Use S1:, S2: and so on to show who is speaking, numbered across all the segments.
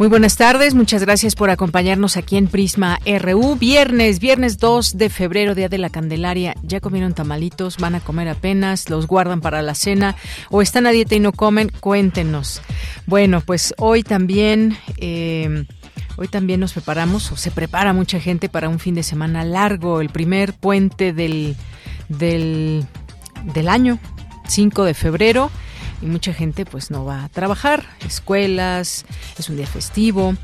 S1: Muy buenas tardes, muchas gracias por acompañarnos aquí en Prisma RU. Viernes, viernes 2 de febrero, Día de la Candelaria. ¿Ya comieron tamalitos? ¿Van a comer apenas? ¿Los guardan para la cena? ¿O están a dieta y no comen? Cuéntenos. Bueno, pues hoy también... Eh, Hoy también nos preparamos, o se prepara mucha gente para un fin de semana largo, el primer puente del, del, del año, 5 de febrero y mucha gente pues no va a trabajar, escuelas, es un día festivo.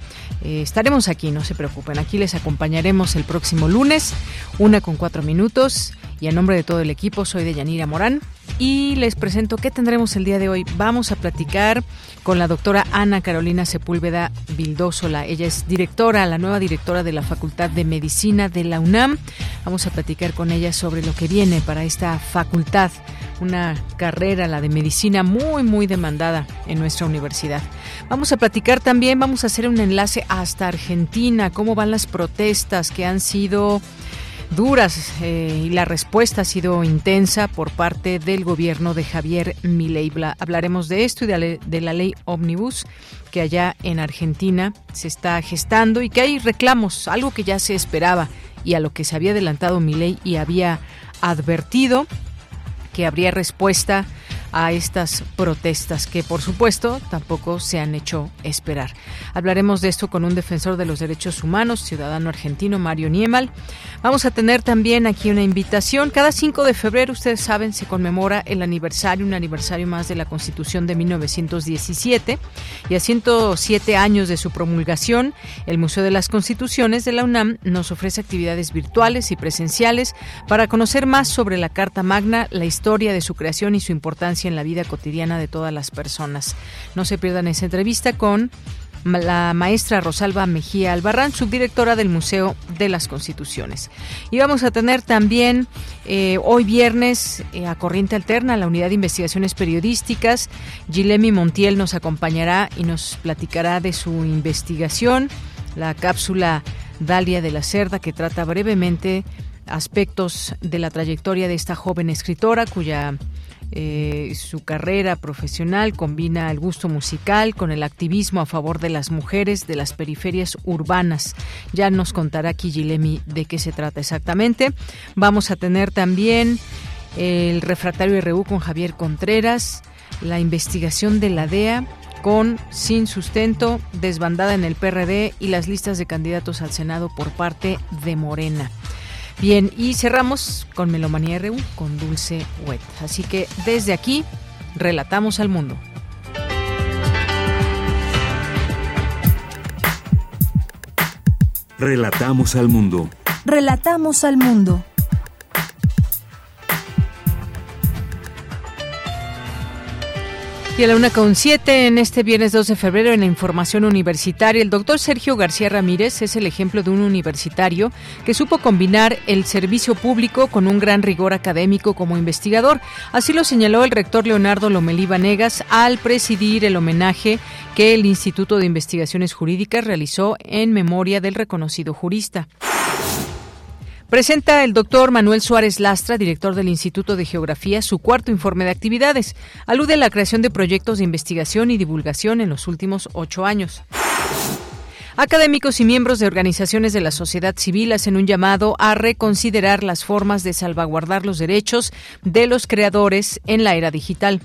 S1: Eh, estaremos aquí, no se preocupen, aquí les acompañaremos el próximo lunes, una con cuatro minutos y a nombre de todo el equipo soy de Yanira Morán y les presento qué tendremos el día de hoy. Vamos a platicar con la doctora Ana Carolina Sepúlveda Vildósola. Ella es directora, la nueva directora de la Facultad de Medicina de la UNAM. Vamos a platicar con ella sobre lo que viene para esta facultad, una carrera, la de medicina, muy, muy demandada en nuestra universidad. Vamos a platicar también, vamos a hacer un enlace hasta Argentina, cómo van las protestas que han sido duras eh, y la respuesta ha sido intensa por parte del gobierno de Javier Milei. Hablaremos de esto y de la, de la ley Omnibus que allá en Argentina se está gestando y que hay reclamos, algo que ya se esperaba y a lo que se había adelantado Milei y había advertido que habría respuesta a estas protestas que por supuesto tampoco se han hecho esperar. Hablaremos de esto con un defensor de los derechos humanos, ciudadano argentino, Mario Niemal. Vamos a tener también aquí una invitación. Cada 5 de febrero, ustedes saben, se conmemora el aniversario, un aniversario más de la Constitución de 1917 y a 107 años de su promulgación, el Museo de las Constituciones de la UNAM nos ofrece actividades virtuales y presenciales para conocer más sobre la Carta Magna, la historia de su creación y su importancia en la vida cotidiana de todas las personas. No se pierdan esa entrevista con la maestra Rosalba Mejía Albarrán, subdirectora del Museo de las Constituciones. Y vamos a tener también eh, hoy viernes eh, a Corriente Alterna, la unidad de investigaciones periodísticas. Gilemi Montiel nos acompañará y nos platicará de su investigación, la cápsula Dalia de la Cerda, que trata brevemente aspectos de la trayectoria de esta joven escritora cuya eh, su carrera profesional combina el gusto musical con el activismo a favor de las mujeres de las periferias urbanas. Ya nos contará Kijilemi de qué se trata exactamente. Vamos a tener también el refractario RU con Javier Contreras, la investigación de la DEA con Sin Sustento, desbandada en el PRD y las listas de candidatos al Senado por parte de Morena. Bien, y cerramos con Melomanía RU con Dulce Wet. Así que desde aquí, relatamos al mundo.
S2: Relatamos al mundo.
S3: Relatamos al mundo.
S1: Y a la una con siete, en este viernes 2 de febrero, en la información universitaria, el doctor Sergio García Ramírez es el ejemplo de un universitario que supo combinar el servicio público con un gran rigor académico como investigador. Así lo señaló el rector Leonardo Lomelí Vanegas al presidir el homenaje que el Instituto de Investigaciones Jurídicas realizó en memoria del reconocido jurista. Presenta el doctor Manuel Suárez Lastra, director del Instituto de Geografía, su cuarto informe de actividades. Alude a la creación de proyectos de investigación y divulgación en los últimos ocho años. Académicos y miembros de organizaciones de la sociedad civil hacen un llamado a reconsiderar las formas de salvaguardar los derechos de los creadores en la era digital.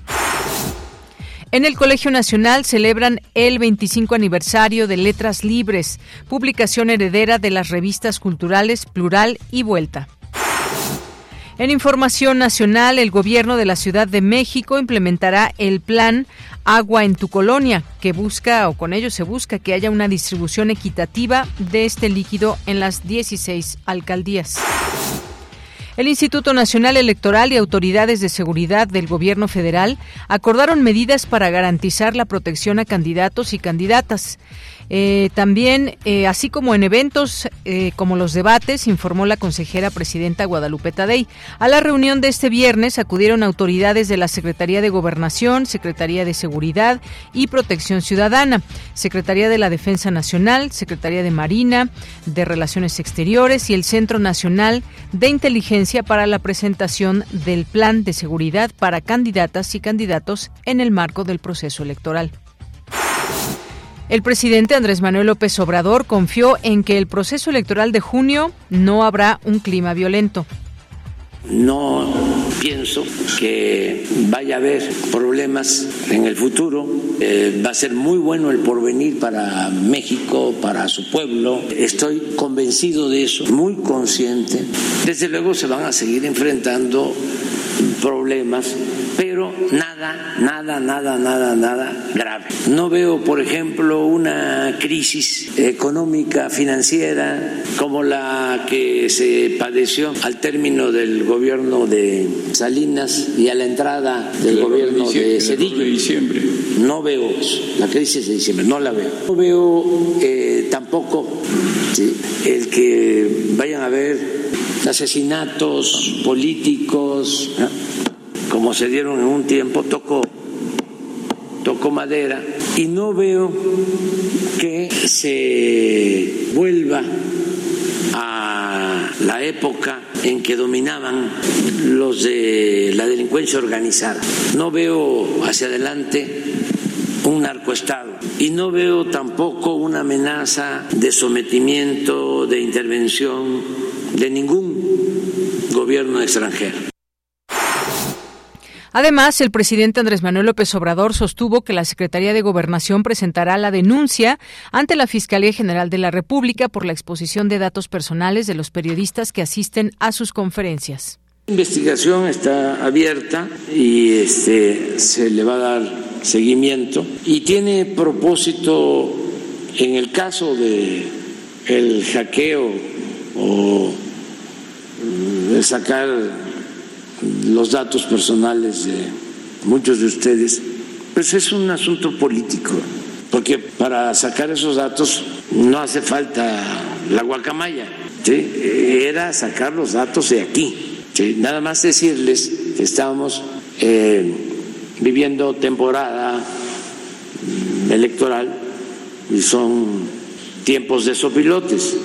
S1: En el Colegio Nacional celebran el 25 aniversario de Letras Libres, publicación heredera de las revistas culturales Plural y Vuelta. En información nacional, el gobierno de la Ciudad de México implementará el plan Agua en tu colonia, que busca, o con ello se busca, que haya una distribución equitativa de este líquido en las 16 alcaldías. El Instituto Nacional Electoral y autoridades de seguridad del Gobierno federal acordaron medidas para garantizar la protección a candidatos y candidatas. Eh, también, eh, así como en eventos eh, como los debates, informó la consejera presidenta Guadalupe Tadei. A la reunión de este viernes acudieron autoridades de la Secretaría de Gobernación, Secretaría de Seguridad y Protección Ciudadana, Secretaría de la Defensa Nacional, Secretaría de Marina, de Relaciones Exteriores y el Centro Nacional de Inteligencia para la presentación del Plan de Seguridad para candidatas y candidatos en el marco del proceso electoral. El presidente Andrés Manuel López Obrador confió en que el proceso electoral de junio no habrá un clima violento.
S4: No pienso que vaya a haber problemas en el futuro. Eh, va a ser muy bueno el porvenir para México, para su pueblo. Estoy convencido de eso, muy consciente. Desde luego se van a seguir enfrentando problemas, pero nada, nada, nada, nada, nada grave. No veo, por ejemplo, una crisis económica, financiera, como la que se padeció al término del gobierno de Salinas y a la entrada del gobierno de Cedillo.
S5: De diciembre.
S4: No veo la crisis de diciembre, no la veo. No veo eh, tampoco el que vayan a haber asesinatos políticos, como se dieron en un tiempo, tocó, tocó madera, y no veo que se vuelva a la época en que dominaban los de la delincuencia organizada. No veo hacia adelante un narcoestado y no veo tampoco una amenaza de sometimiento, de intervención de ningún gobierno extranjero.
S1: Además, el presidente Andrés Manuel López Obrador sostuvo que la Secretaría de Gobernación presentará la denuncia ante la Fiscalía General de la República por la exposición de datos personales de los periodistas que asisten a sus conferencias.
S4: La investigación está abierta y este, se le va a dar seguimiento y tiene propósito en el caso de el hackeo o de sacar los datos personales de muchos de ustedes, pues es un asunto político, porque para sacar esos datos no hace falta la guacamaya, era sacar los datos de aquí. Nada más decirles que estamos eh, viviendo temporada electoral y son tiempos de sopilotes.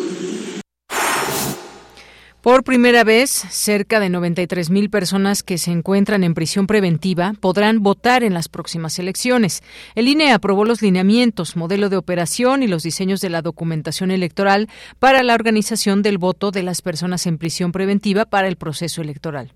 S1: Por primera vez, cerca de 93 mil personas que se encuentran en prisión preventiva podrán votar en las próximas elecciones. El INE aprobó los lineamientos, modelo de operación y los diseños de la documentación electoral para la organización del voto de las personas en prisión preventiva para el proceso electoral.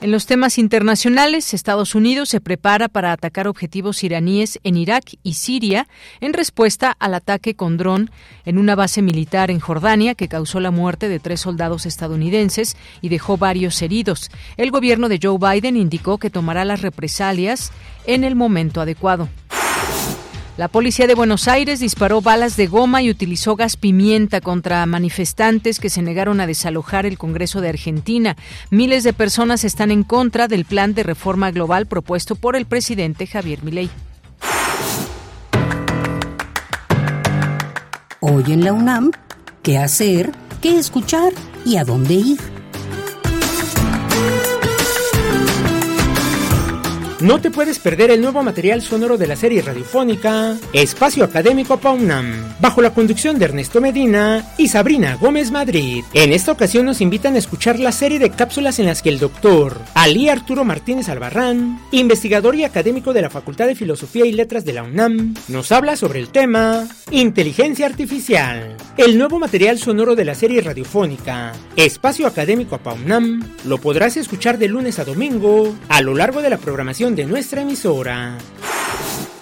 S1: En los temas internacionales, Estados Unidos se prepara para atacar objetivos iraníes en Irak y Siria en respuesta al ataque con dron en una base militar en Jordania que causó la muerte de tres soldados estadounidenses y dejó varios heridos. El gobierno de Joe Biden indicó que tomará las represalias en el momento adecuado. La policía de Buenos Aires disparó balas de goma y utilizó gas pimienta contra manifestantes que se negaron a desalojar el Congreso de Argentina. Miles de personas están en contra del plan de reforma global propuesto por el presidente Javier Milei.
S6: Hoy en la UNAM, ¿qué hacer? ¿Qué escuchar? ¿Y a dónde ir?
S7: No te puedes perder el nuevo material sonoro de la serie radiofónica Espacio Académico Paunam, bajo la conducción de Ernesto Medina y Sabrina Gómez Madrid. En esta ocasión nos invitan a escuchar la serie de cápsulas en las que el doctor Ali Arturo Martínez Albarrán, investigador y académico de la Facultad de Filosofía y Letras de la UNAM, nos habla sobre el tema Inteligencia Artificial. El nuevo material sonoro de la serie radiofónica Espacio Académico Paunam lo podrás escuchar de lunes a domingo a lo largo de la programación de nuestra emisora.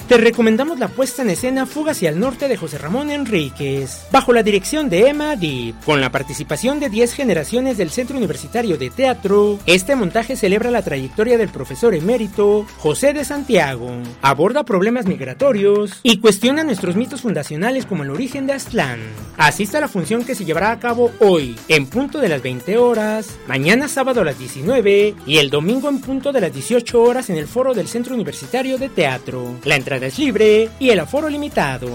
S7: Te recomendamos la puesta en escena Fuga hacia el norte de José Ramón Enríquez, bajo la dirección de Emma Deep, con la participación de 10 generaciones del Centro Universitario de Teatro. Este montaje celebra la trayectoria del profesor emérito José de Santiago, aborda problemas migratorios y cuestiona nuestros mitos fundacionales como el origen de Aztlán. Asista a la función que se llevará a cabo hoy, en punto de las 20 horas, mañana sábado a las 19 y el domingo en punto de las 18 horas en el foro del Centro Universitario de Teatro. La entrada es libre y el aforo limitado.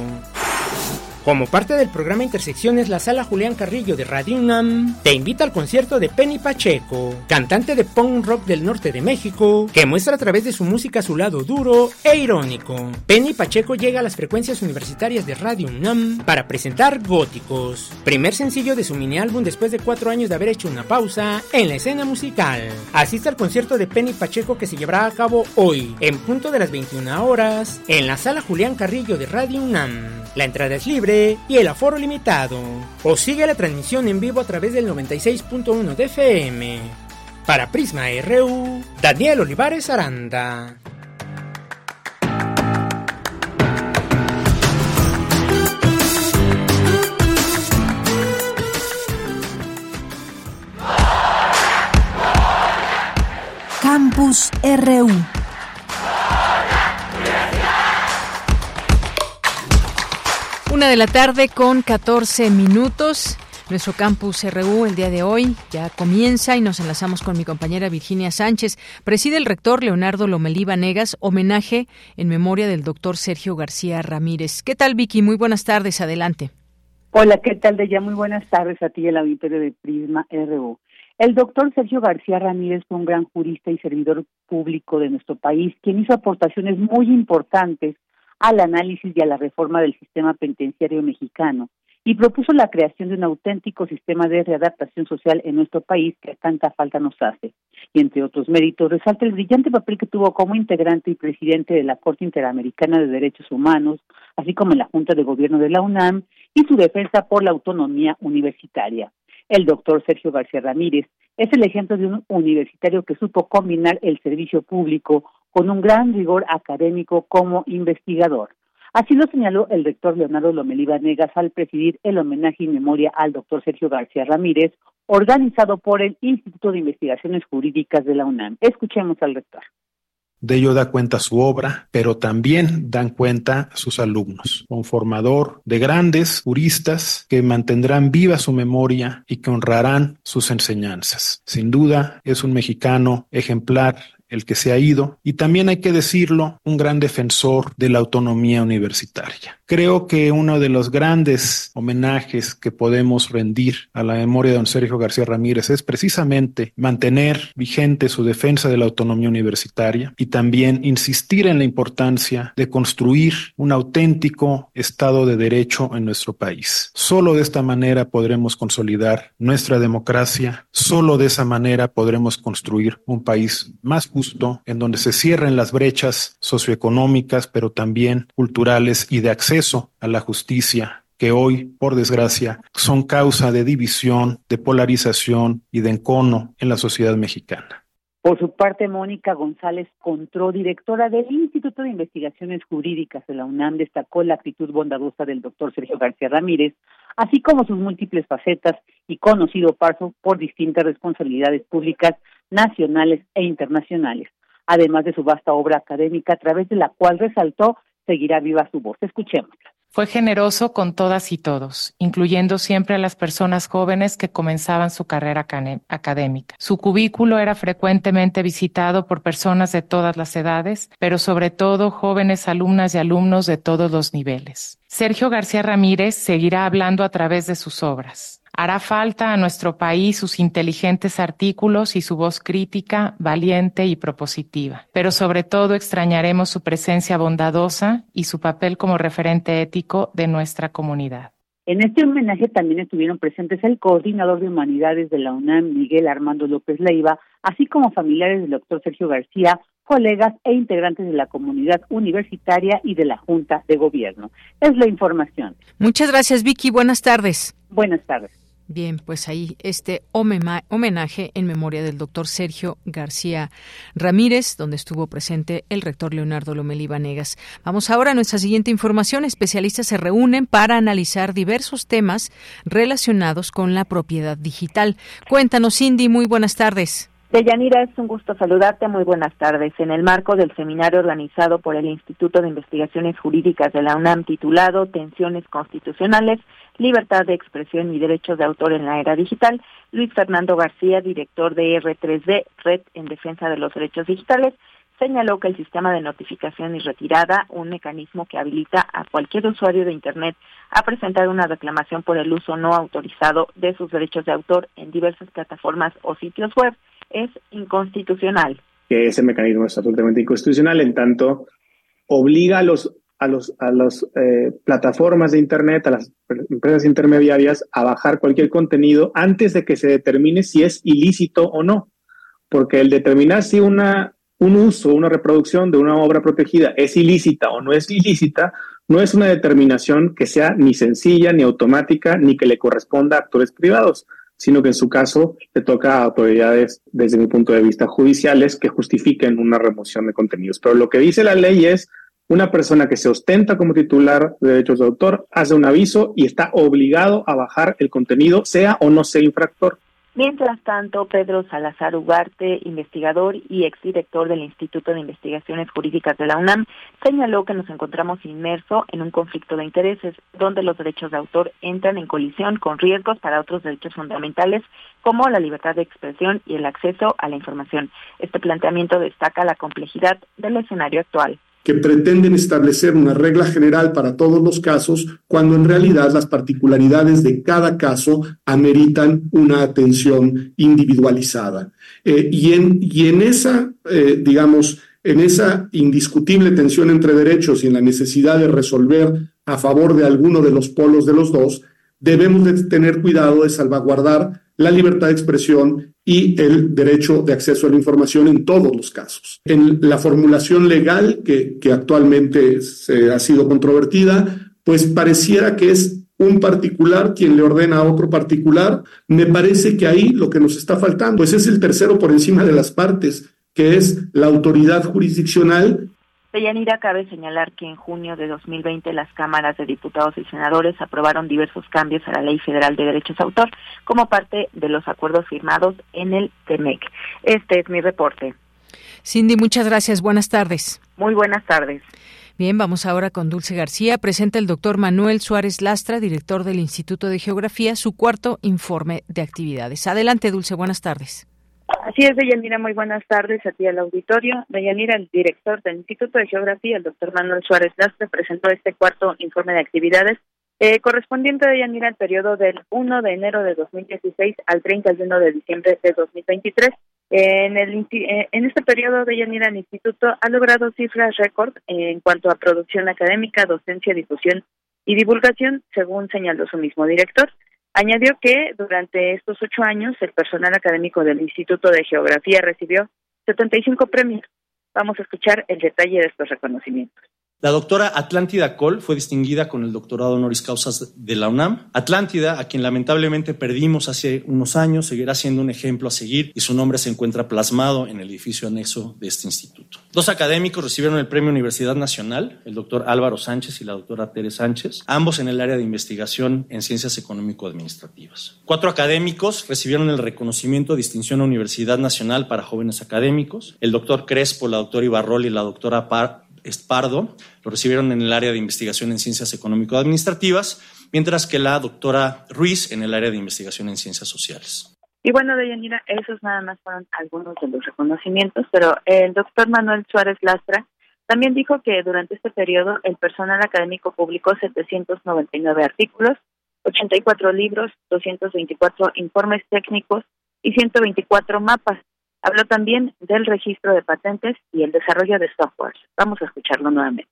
S7: Como parte del programa Intersecciones, la sala Julián Carrillo de Radio UNAM te invita al concierto de Penny Pacheco, cantante de punk rock del norte de México, que muestra a través de su música su lado duro e irónico. Penny Pacheco llega a las frecuencias universitarias de Radio UNAM para presentar Góticos, primer sencillo de su mini álbum después de cuatro años de haber hecho una pausa en la escena musical. Asiste al concierto de Penny Pacheco que se llevará a cabo hoy, en punto de las 21 horas, en la sala Julián Carrillo de Radio UNAM. La entrada es libre y el aforo limitado. O sigue la transmisión en vivo a través del 96.1 de FM. Para Prisma RU, Daniel Olivares Aranda.
S3: Campus RU
S1: Una de la tarde con 14 minutos. Nuestro campus RU el día de hoy ya comienza y nos enlazamos con mi compañera Virginia Sánchez. Preside el rector Leonardo Lomelí Negas, homenaje en memoria del doctor Sergio García Ramírez. ¿Qué tal, Vicky? Muy buenas tardes, adelante.
S5: Hola, ¿qué tal, de ya Muy buenas tardes a ti, el auditorio de Prisma RU. El doctor Sergio García Ramírez fue un gran jurista y servidor público de nuestro país, quien hizo aportaciones muy importantes al análisis y a la reforma del sistema penitenciario mexicano y propuso la creación de un auténtico sistema de readaptación social en nuestro país que tanta falta nos hace. Y entre otros méritos, resalta el brillante papel que tuvo como integrante y presidente de la Corte Interamericana de Derechos Humanos, así como en la Junta de Gobierno de la UNAM, y su defensa por la autonomía universitaria. El doctor Sergio García Ramírez es el ejemplo de un universitario que supo combinar el servicio público con un gran rigor académico como investigador. Así lo señaló el rector Leonardo Lomelí Negas al presidir el homenaje y memoria al doctor Sergio García Ramírez, organizado por el Instituto de Investigaciones Jurídicas de la UNAM. Escuchemos al rector.
S8: De ello da cuenta su obra, pero también dan cuenta sus alumnos, un formador de grandes juristas que mantendrán viva su memoria y que honrarán sus enseñanzas. Sin duda, es un mexicano ejemplar el que se ha ido, y también hay que decirlo, un gran defensor de la autonomía universitaria. Creo que uno de los grandes homenajes que podemos rendir a la memoria de don Sergio García Ramírez es precisamente mantener vigente su defensa de la autonomía universitaria y también insistir en la importancia de construir un auténtico Estado de Derecho en nuestro país. Solo de esta manera podremos consolidar nuestra democracia, solo de esa manera podremos construir un país más en donde se cierren las brechas socioeconómicas, pero también culturales y de acceso a la justicia que hoy, por desgracia, son causa de división, de polarización y de encono en la sociedad mexicana.
S5: Por su parte, Mónica González Contró, directora del Instituto de Investigaciones Jurídicas de la UNAM, destacó la actitud bondadosa del doctor Sergio García Ramírez, así como sus múltiples facetas y conocido paso por distintas responsabilidades públicas nacionales e internacionales, además de su vasta obra académica a través de la cual resaltó seguirá viva su voz. Escuchemos.
S9: Fue generoso con todas y todos, incluyendo siempre a las personas jóvenes que comenzaban su carrera académica. Su cubículo era frecuentemente visitado por personas de todas las edades, pero sobre todo jóvenes alumnas y alumnos de todos los niveles. Sergio García Ramírez seguirá hablando a través de sus obras. Hará falta a nuestro país sus inteligentes artículos y su voz crítica, valiente y propositiva. Pero sobre todo extrañaremos su presencia bondadosa y su papel como referente ético de nuestra comunidad.
S5: En este homenaje también estuvieron presentes el coordinador de humanidades de la UNAM, Miguel Armando López Leiva, así como familiares del doctor Sergio García, colegas e integrantes de la comunidad universitaria y de la Junta de Gobierno. Es la información.
S1: Muchas gracias, Vicky. Buenas tardes.
S5: Buenas tardes.
S1: Bien, pues ahí este homenaje en memoria del doctor Sergio García Ramírez, donde estuvo presente el rector Leonardo Lomelí Vanegas. Vamos ahora a nuestra siguiente información. Especialistas se reúnen para analizar diversos temas relacionados con la propiedad digital. Cuéntanos, Cindy, muy buenas tardes.
S10: Deyanira, es un gusto saludarte. Muy buenas tardes. En el marco del seminario organizado por el Instituto de Investigaciones Jurídicas de la UNAM titulado Tensiones Constitucionales, Libertad de Expresión y Derechos de Autor en la Era Digital, Luis Fernando García, director de R3D, Red en Defensa de los Derechos Digitales, señaló que el sistema de notificación y retirada, un mecanismo que habilita a cualquier usuario de Internet a presentar una reclamación por el uso no autorizado de sus derechos de autor en diversas plataformas o sitios web, es inconstitucional.
S11: Que ese mecanismo es absolutamente inconstitucional en tanto obliga a los a los a las eh, plataformas de internet, a las empresas intermediarias a bajar cualquier contenido antes de que se determine si es ilícito o no, porque el determinar si una un uso, una reproducción de una obra protegida es ilícita o no es ilícita, no es una determinación que sea ni sencilla, ni automática, ni que le corresponda a actores privados, sino que en su caso le toca a autoridades, desde mi punto de vista, judiciales que justifiquen una remoción de contenidos. Pero lo que dice la ley es, una persona que se ostenta como titular de derechos de autor hace un aviso y está obligado a bajar el contenido, sea o no sea infractor.
S10: Mientras tanto, Pedro Salazar Ugarte, investigador y exdirector del Instituto de Investigaciones Jurídicas de la UNAM, señaló que nos encontramos inmersos en un conflicto de intereses donde los derechos de autor entran en colisión con riesgos para otros derechos fundamentales como la libertad de expresión y el acceso a la información. Este planteamiento destaca la complejidad del escenario actual
S12: que pretenden establecer una regla general para todos los casos, cuando en realidad las particularidades de cada caso ameritan una atención individualizada. Eh, y, en, y en esa, eh, digamos, en esa indiscutible tensión entre derechos y en la necesidad de resolver a favor de alguno de los polos de los dos, debemos de tener cuidado de salvaguardar la libertad de expresión y el derecho de acceso a la información en todos los casos. En la formulación legal que, actualmente se ha sido controvertida, pues pareciera que es un particular quien le ordena a otro particular. Me parece que ahí lo que nos está faltando, pues es el tercero por encima de las partes, que es la autoridad jurisdiccional
S10: Deyanira, cabe señalar que en junio de 2020 las cámaras de diputados y senadores aprobaron diversos cambios a la Ley Federal de Derechos de Autor como parte de los acuerdos firmados en el TEMEC. Este es mi reporte.
S1: Cindy, muchas gracias. Buenas tardes.
S10: Muy buenas tardes.
S1: Bien, vamos ahora con Dulce García. Presenta el doctor Manuel Suárez Lastra, director del Instituto de Geografía, su cuarto informe de actividades. Adelante, Dulce. Buenas tardes.
S13: Así es, Deyanira, muy buenas tardes a ti al auditorio. Deyanira, el director del Instituto de Geografía, el doctor Manuel Suárez Lastre, presentó este cuarto informe de actividades eh, correspondiente, Deyanira, al periodo del 1 de enero de 2016 al 31 de diciembre de 2023. En, el, eh, en este periodo, Deyanira, el Instituto ha logrado cifras récord en cuanto a producción académica, docencia, difusión y divulgación, según señaló su mismo director. Añadió que durante estos ocho años el personal académico del Instituto de Geografía recibió 75 premios. Vamos a escuchar el detalle de estos reconocimientos.
S14: La doctora Atlántida Cole fue distinguida con el doctorado honoris causa de la UNAM. Atlántida, a quien lamentablemente perdimos hace unos años, seguirá siendo un ejemplo a seguir y su nombre se encuentra plasmado en el edificio anexo de este instituto. Dos académicos recibieron el Premio Universidad Nacional, el doctor Álvaro Sánchez y la doctora Tere Sánchez, ambos en el área de investigación en ciencias económico-administrativas. Cuatro académicos recibieron el reconocimiento de distinción a Universidad Nacional para jóvenes académicos, el doctor Crespo, la doctora Ibarrol y la doctora Par Espardo, lo recibieron en el área de investigación en ciencias económico-administrativas, mientras que la doctora Ruiz en el área de investigación en ciencias sociales.
S13: Y bueno, Deyanira, esos nada más fueron algunos de los reconocimientos, pero el doctor Manuel Suárez Lastra también dijo que durante este periodo el personal académico publicó 799 artículos, 84 libros, 224 informes técnicos y 124 mapas, Habló también del registro de patentes y el desarrollo de software. Vamos a escucharlo nuevamente.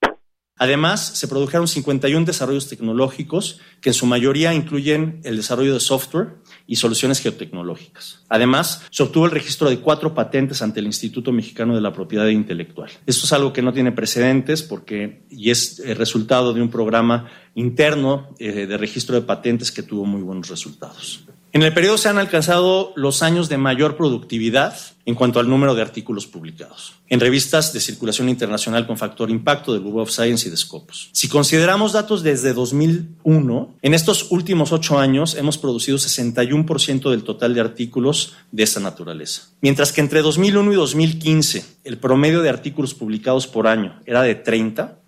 S14: Además, se produjeron 51 desarrollos tecnológicos que en su mayoría incluyen el desarrollo de software y soluciones geotecnológicas. Además, se obtuvo el registro de cuatro patentes ante el Instituto Mexicano de la Propiedad Intelectual. Esto es algo que no tiene precedentes porque y es el resultado de un programa interno eh, de registro de patentes que tuvo muy buenos resultados. En el periodo se han alcanzado los años de mayor productividad en cuanto al número de artículos publicados en revistas de circulación internacional con factor impacto del Google of Science y de Scopus. Si consideramos datos desde 2001, en estos últimos ocho años hemos producido 61% del total de artículos de esta naturaleza. Mientras que entre 2001 y 2015 el promedio de artículos publicados por año era de 30,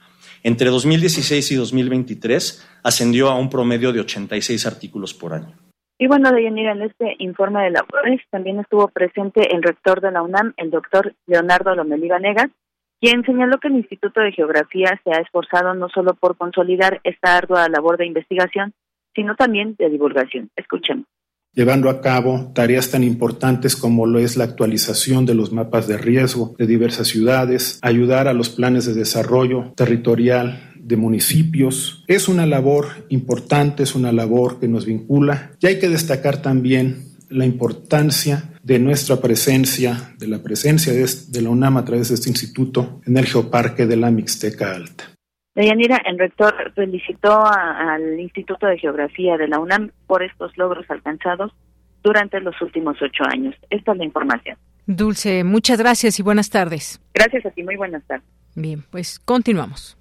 S14: entre 2016 y 2023 ascendió a un promedio de 86 artículos por año.
S13: Y bueno, Deyanira, en este informe de la UNES también estuvo presente el rector de la UNAM, el doctor Leonardo Lomelí Vanegas, quien señaló que el Instituto de Geografía se ha esforzado no solo por consolidar esta ardua labor de investigación, sino también de divulgación. Escuchemos
S8: llevando a cabo tareas tan importantes como lo es la actualización de los mapas de riesgo de diversas ciudades, ayudar a los planes de desarrollo territorial de municipios. Es una labor importante, es una labor que nos vincula y hay que destacar también la importancia de nuestra presencia, de la presencia de, la UNAM a través de este instituto en el Geoparque de la Mixteca Alta.
S13: Deyanira, el rector felicitó al Instituto de Geografía de la UNAM por estos logros alcanzados durante los últimos ocho años. Esta es la información.
S1: Dulce, muchas gracias y buenas tardes.
S13: Gracias a ti, muy buenas tardes.
S1: Bien, pues continuamos.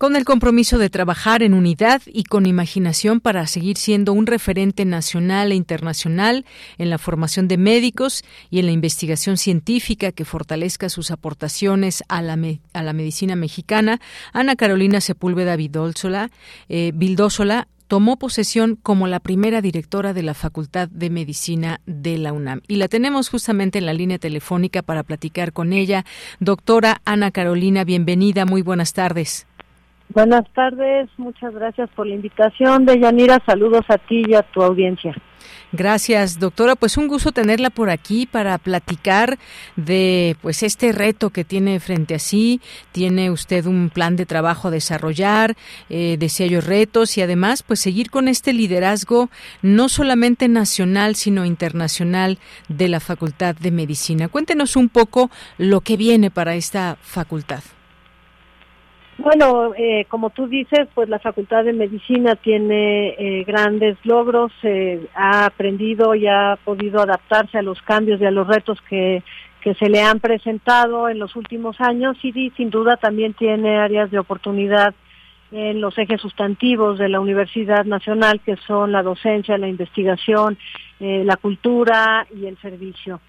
S1: Con el compromiso de trabajar en unidad y con imaginación para seguir siendo un referente nacional e internacional en la formación de médicos y en la investigación científica que fortalezca sus aportaciones a la, a la medicina mexicana, Ana Carolina Sepúlveda Vidósola, eh, tomó posesión como la primera directora de la Facultad de Medicina de la UNAM. Y la tenemos justamente en la línea telefónica para platicar con ella. Doctora Ana Carolina, bienvenida, muy buenas tardes.
S15: Buenas tardes, muchas gracias por la invitación. De Yanira, saludos a ti y a tu audiencia.
S1: Gracias, doctora. Pues un gusto tenerla por aquí para platicar de pues este reto que tiene frente a sí. Tiene usted un plan de trabajo a desarrollar, eh, desea retos y además pues seguir con este liderazgo no solamente nacional sino internacional de la Facultad de Medicina. Cuéntenos un poco lo que viene para esta facultad.
S15: Bueno, eh, como tú dices, pues la Facultad de Medicina tiene eh, grandes logros, eh, ha aprendido y ha podido adaptarse a los cambios y a los retos que, que se le han presentado en los últimos años y sin duda también tiene áreas de oportunidad en los ejes sustantivos de la Universidad Nacional, que son la docencia, la investigación, la cultura y el servicio.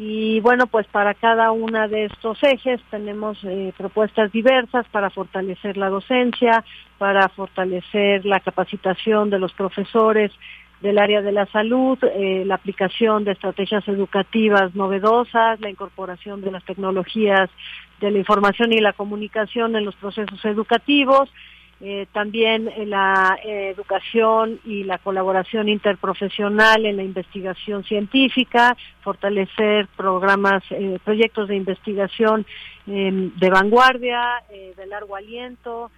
S15: Y bueno, pues para cada una de estos ejes tenemos eh, propuestas diversas para fortalecer la docencia, para fortalecer la capacitación de los profesores del área de la salud, eh, la aplicación de estrategias educativas novedosas, la incorporación de las tecnologías de la información y la comunicación en los procesos educativos, eh, también la eh, educación y la colaboración interprofesional en la investigación científica, fortalecer programas, eh, proyectos de investigación em, de vanguardia, de largo aliento,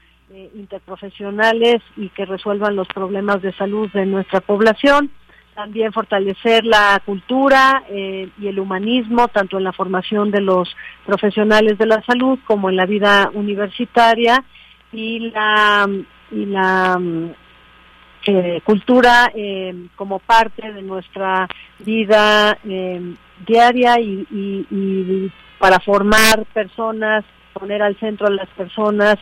S15: interprofesionales y que resuelvan los problemas de salud de nuestra población. También fortalecer la cultura y el humanismo, tanto en la formación de los profesionales de la salud como en la vida universitaria y la, y la eh, cultura eh, como parte de nuestra vida eh, diaria y, y, para formar personas, poner al centro a las personas,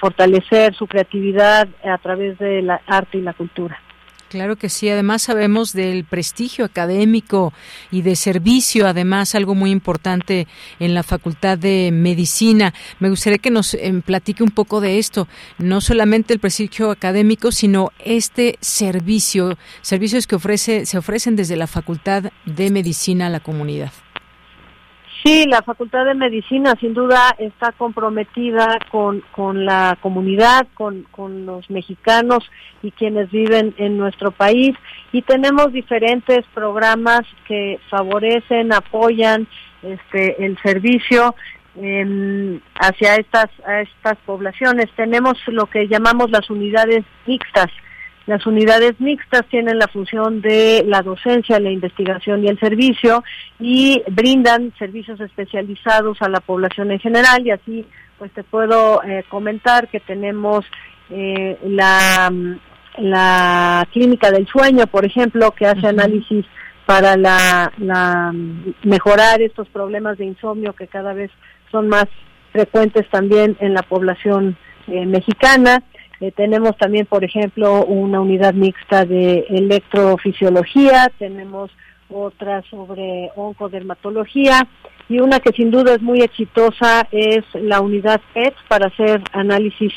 S15: fortalecer su creatividad a través de la arte y la cultura.
S1: Claro que sí, además sabemos del prestigio académico y de servicio, además algo muy importante en la Facultad de Medicina. Me gustaría que nos em, platique un poco de esto, no solamente el prestigio académico, sino este servicio, servicios que ofrece, se ofrecen desde la Facultad de Medicina a la comunidad.
S15: Sí, la Facultad de Medicina sin duda está comprometida con, con la comunidad, con, con los mexicanos y quienes viven en nuestro país y tenemos diferentes programas que favorecen, apoyan este, el servicio hacia estas, a estas poblaciones. Tenemos lo que llamamos las unidades mixtas, Las unidades mixtas tienen la función de la docencia, la investigación y el servicio y brindan servicios especializados a la población en general y así pues te puedo eh, comentar que tenemos eh, la, la clínica del sueño, por ejemplo, que hace análisis para la, la, mejorar estos problemas de insomnio que cada vez son más frecuentes también en la población eh, mexicana. Eh, tenemos también, por ejemplo, una unidad mixta de electrofisiología, tenemos otra sobre oncodermatología y una que sin duda es muy exitosa es la unidad PET para hacer análisis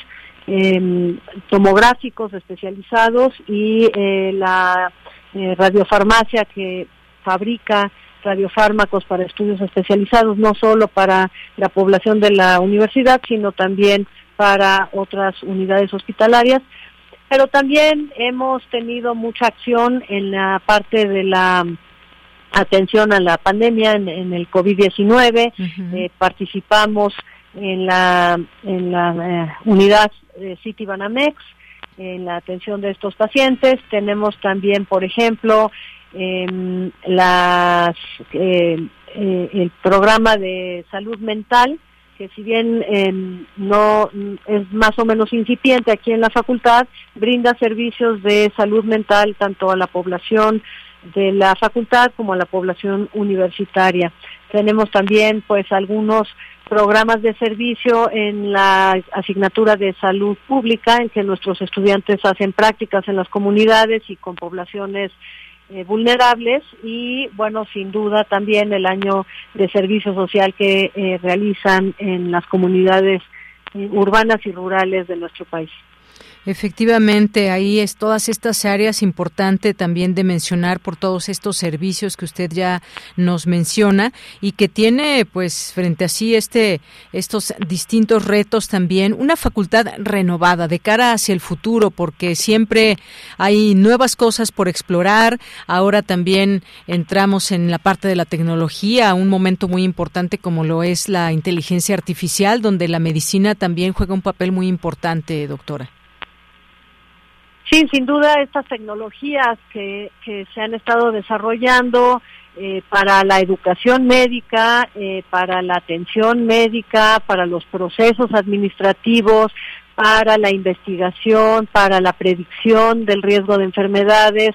S15: eh, tomográficos especializados y eh, la eh, radiofarmacia que fabrica radiofármacos para estudios especializados, no solo para la población de la universidad, sino también para otras unidades hospitalarias. Pero también hemos tenido mucha acción en la parte de la atención a la pandemia en, el COVID-19. Eh, participamos en la, en la eh, unidad de City Banamex en la atención de estos pacientes. Tenemos también, por ejemplo, eh, las, eh, eh, el programa de salud mental, que si bien em, no es más o menos incipiente aquí en la facultad, brinda servicios de salud mental tanto a la población de la facultad como a la población universitaria. Tenemos también pues algunos programas de servicio en la asignatura de salud pública en que nuestros estudiantes hacen prácticas en las comunidades y con poblaciones eh, vulnerables y bueno, sin duda también el año de servicio social que eh, realizan en las comunidades eh, urbanas y rurales de nuestro país.
S1: Efectivamente, ahí es todas estas áreas importante también de mencionar por todos estos servicios que usted ya nos menciona y que tiene pues frente a sí este estos distintos retos también una facultad renovada de cara hacia el futuro porque siempre hay nuevas cosas por explorar. Ahora también entramos en la parte de la tecnología, un momento muy importante como lo es la inteligencia artificial donde la medicina también juega un papel muy importante, doctora.
S15: Sí, sin duda estas tecnologías que, que se han estado desarrollando eh, para la educación médica, eh, para la atención médica, para los procesos administrativos, para la investigación, para la predicción del riesgo de enfermedades,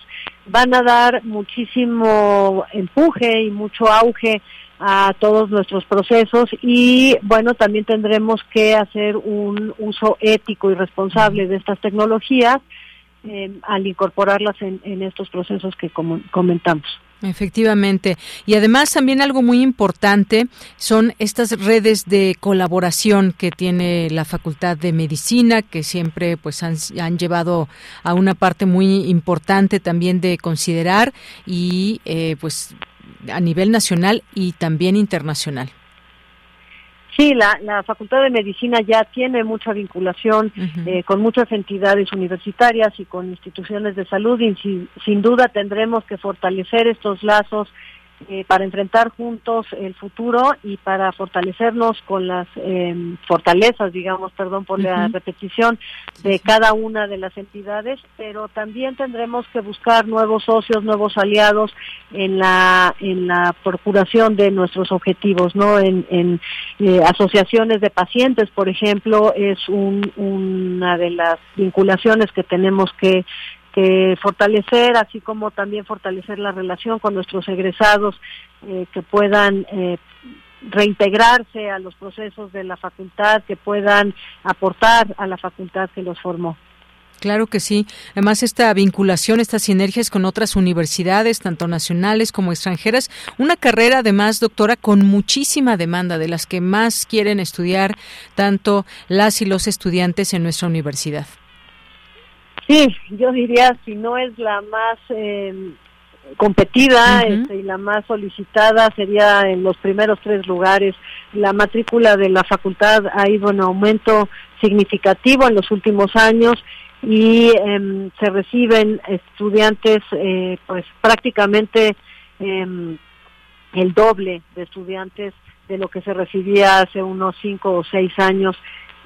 S15: van a dar muchísimo empuje y mucho auge a todos nuestros procesos y bueno, también tendremos que hacer un uso ético y responsable de estas tecnologías eh, al incorporarlas en, estos procesos que comentamos.
S1: Efectivamente. Y además también algo muy importante son estas redes de colaboración que tiene la Facultad de Medicina, que siempre pues han, han llevado a una parte muy importante también de considerar y eh, pues a nivel nacional y también internacional.
S15: Sí, la, la Facultad de Medicina ya tiene mucha vinculación eh, con muchas entidades universitarias y con instituciones de salud y sin duda tendremos que fortalecer estos lazos eh, para enfrentar juntos el futuro y para fortalecernos con las eh, fortalezas, digamos, perdón por la repetición, de cada una de las entidades, pero también tendremos que buscar nuevos socios, nuevos aliados en la en la procuración de nuestros objetivos, ¿no? En, en eh, asociaciones de pacientes, por ejemplo, es un, una de las vinculaciones que tenemos que fortalecer, así como también fortalecer la relación con nuestros egresados eh, que puedan eh, reintegrarse a los procesos de la facultad, que puedan aportar a la facultad que los formó.
S1: Claro que sí. Además, esta vinculación, estas sinergias con otras universidades, tanto nacionales como extranjeras, una carrera además, doctora, con muchísima demanda, de las que más quieren estudiar tanto las y los estudiantes en nuestra universidad.
S15: Sí, yo diría, si no es la más eh, competida este, y la más solicitada, sería en los primeros tres lugares. La matrícula de la facultad ha ido en aumento significativo en los últimos años y em, se reciben estudiantes, eh, pues prácticamente em, el doble de estudiantes de lo que se recibía hace unos cinco o seis años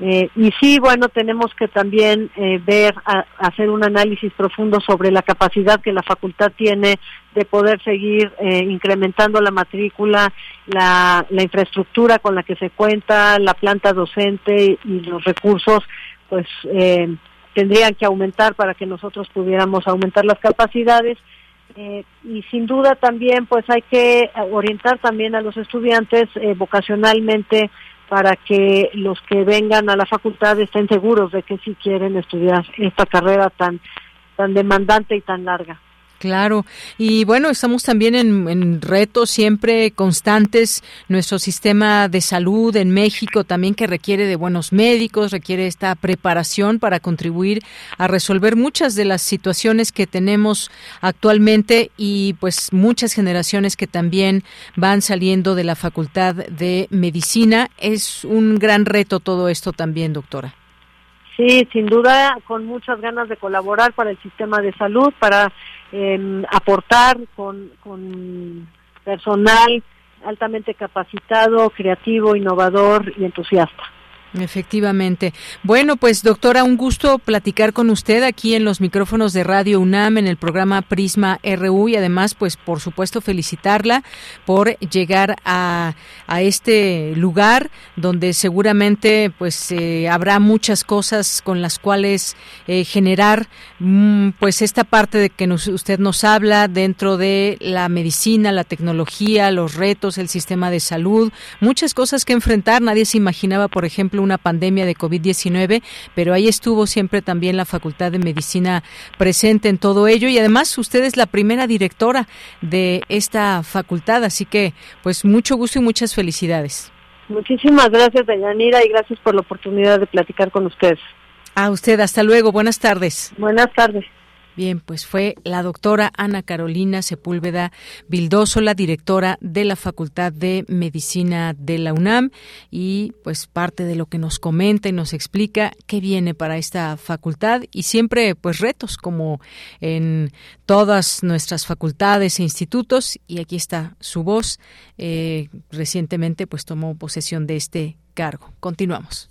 S15: Eh, y sí, bueno, tenemos que también eh, ver, hacer un análisis profundo sobre la capacidad que la facultad tiene de poder seguir eh, incrementando la matrícula, la, la infraestructura con la que se cuenta, la planta docente y los recursos, pues tendrían que aumentar para que nosotros pudiéramos aumentar las capacidades. y sin duda también pues hay que orientar también a los estudiantes vocacionalmente para que los que vengan a la facultad estén seguros de que sí quieren estudiar esta carrera tan tan demandante y tan larga.
S1: Claro, y bueno, estamos también en, retos siempre constantes. Nuestro sistema de salud en México también que requiere de buenos médicos, requiere esta preparación para contribuir a resolver muchas de las situaciones que tenemos actualmente y pues muchas generaciones que también van saliendo de la Facultad de Medicina. Es un gran reto todo esto también, doctora.
S15: Sí, sin duda, con muchas ganas de colaborar para el sistema de salud, para eh, aportar con, con personal altamente capacitado, creativo, innovador y entusiasta.
S1: Efectivamente. Bueno, pues doctora, un gusto platicar con usted aquí en los micrófonos de Radio UNAM en el programa Prisma RU y además, pues por supuesto felicitarla por llegar a, a este lugar donde seguramente pues eh, habrá muchas cosas con las cuales eh, generar mm, pues esta parte de que usted nos habla dentro de la medicina, la tecnología, los retos, el sistema de salud, muchas cosas que enfrentar. Nadie se imaginaba, por ejemplo, una pandemia de COVID-19, pero ahí estuvo siempre también la Facultad de Medicina presente en todo ello y además usted es la primera directora de esta facultad, así que pues mucho gusto y muchas felicidades.
S15: Muchísimas gracias, Dayanira, y gracias por la oportunidad de platicar con ustedes.
S1: A usted, hasta luego, buenas tardes.
S15: Buenas tardes.
S1: Bien, pues fue la doctora Ana Carolina Sepúlveda Vildoso, la directora de la Facultad de Medicina de la UNAM, y pues parte de lo que nos comenta y nos explica qué viene para esta facultad y siempre pues retos como en todas nuestras facultades e institutos y aquí está su voz. Eh, recientemente pues tomó posesión de este cargo. Continuamos.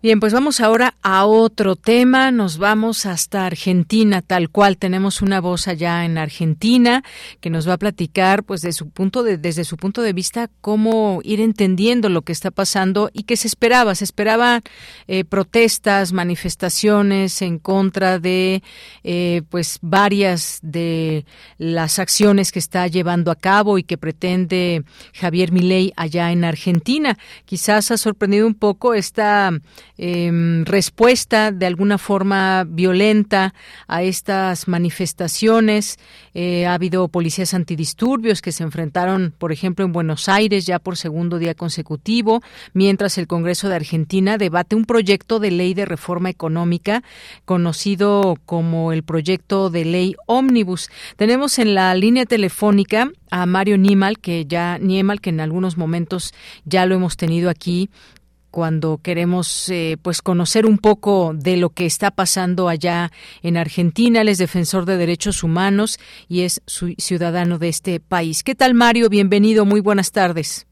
S1: Bien, pues vamos ahora a otro tema. Nos vamos hasta Argentina, tal cual. Tenemos una voz allá en Argentina que nos va a platicar, pues, de su punto de, desde su punto de vista, cómo ir entendiendo lo que está pasando y qué se esperaba. Se esperaba eh, protestas, manifestaciones en contra de, eh, pues, varias de las acciones que está llevando a cabo y que pretende Javier Milei allá en Argentina. Quizás ha sorprendido un poco esta Em, respuesta de alguna forma violenta a estas manifestaciones. Eh, ha habido policías antidisturbios que se enfrentaron, por ejemplo, en Buenos Aires ya por segundo día consecutivo, mientras el Congreso de Argentina debate un proyecto de ley de reforma económica conocido como el proyecto de ley Omnibus. Tenemos en la línea telefónica a Mario Niemal, que ya Niemal, que en algunos momentos ya lo hemos tenido aquí cuando queremos eh, pues conocer un poco de lo que está pasando allá en Argentina. Él es defensor de derechos humanos y es ciudadano de este país. ¿Qué tal, Mario? Bienvenido. Muy buenas tardes.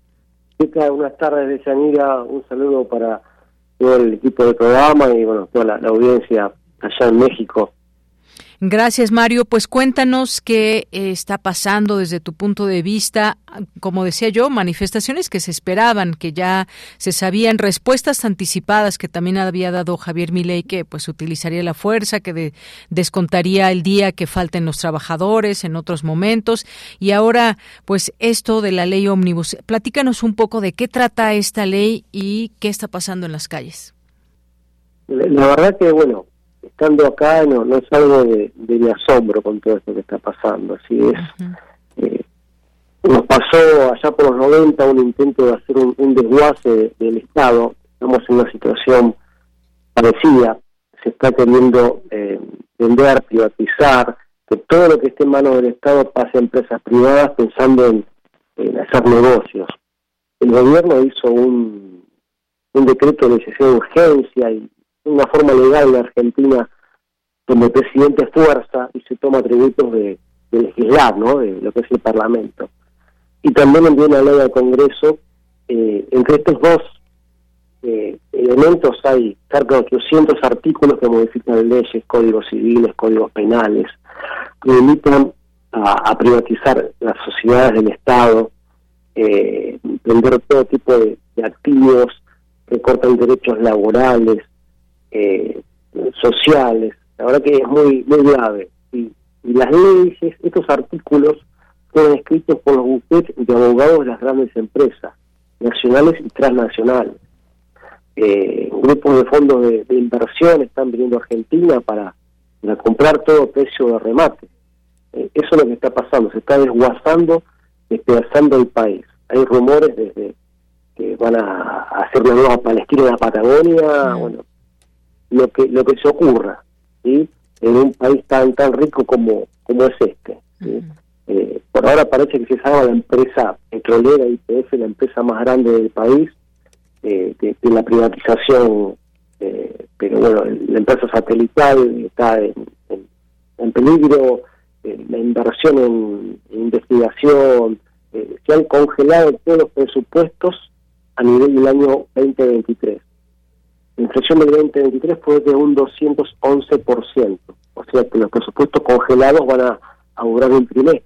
S16: ¿Qué tal? Buenas tardes, de Yanira. Un saludo para todo el equipo del programa y bueno, toda la audiencia allá en México.
S1: Gracias, Mario. Pues cuéntanos qué eh, está pasando desde tu punto de vista. Como decía yo, manifestaciones que se esperaban, que ya se sabían, respuestas anticipadas que también había dado Javier Milei, que pues utilizaría la fuerza, que descontaría el día que falten los trabajadores en otros momentos. Y ahora, pues esto de la ley ómnibus. Platícanos un poco de qué trata esta ley y qué está pasando en las calles.
S16: La verdad que, bueno, estando acá no, no es algo de, de asombro con todo esto que está pasando. Así es. Eh, nos pasó allá por los 90 un intento de hacer un, desguace del Estado. Estamos en una situación parecida. Se está queriendo eh, vender, privatizar, que todo lo que esté en manos del Estado pase a empresas privadas pensando en, en hacer negocios. El gobierno hizo un, un decreto de necesidad de urgencia y una forma legal en Argentina donde el presidente fuerza y se toma atributos de, legislar, ¿no? De lo que es el Parlamento. Y también envió una ley al Congreso. Eh, entre estos dos eh, elementos hay cerca de 800 artículos que modifican leyes, códigos civiles, códigos penales, que limitan a, privatizar las sociedades del Estado, eh, vender todo tipo de, activos, que cortan derechos laborales, eh, sociales. La verdad que es muy, muy grave. Y, las leyes, estos artículos, fueron escritos por los bufetes de abogados de las grandes empresas, nacionales y transnacionales. Eh, grupos de fondos de, inversión están viniendo a Argentina para, comprar todo precio de remate. Eh, eso es lo que está pasando, se está desguazando, despedazando el país. Hay rumores desde que van a hacer una nueva Palestina en la Patagonia, bueno, lo que lo que se ocurra, ¿sí? En un país tan tan rico como como es este. Eh, por ahora parece que se salva la empresa petrolera IPF, la empresa más grande del país, eh, de, la privatización, eh, pero bueno, la empresa satelital está en, en, peligro, eh, la inversión en, investigación, se han congelado todos los presupuestos a nivel del año 2023. La inflación del 2023 fue de un 211%, o sea que los presupuestos congelados van a, a durar un trimestre.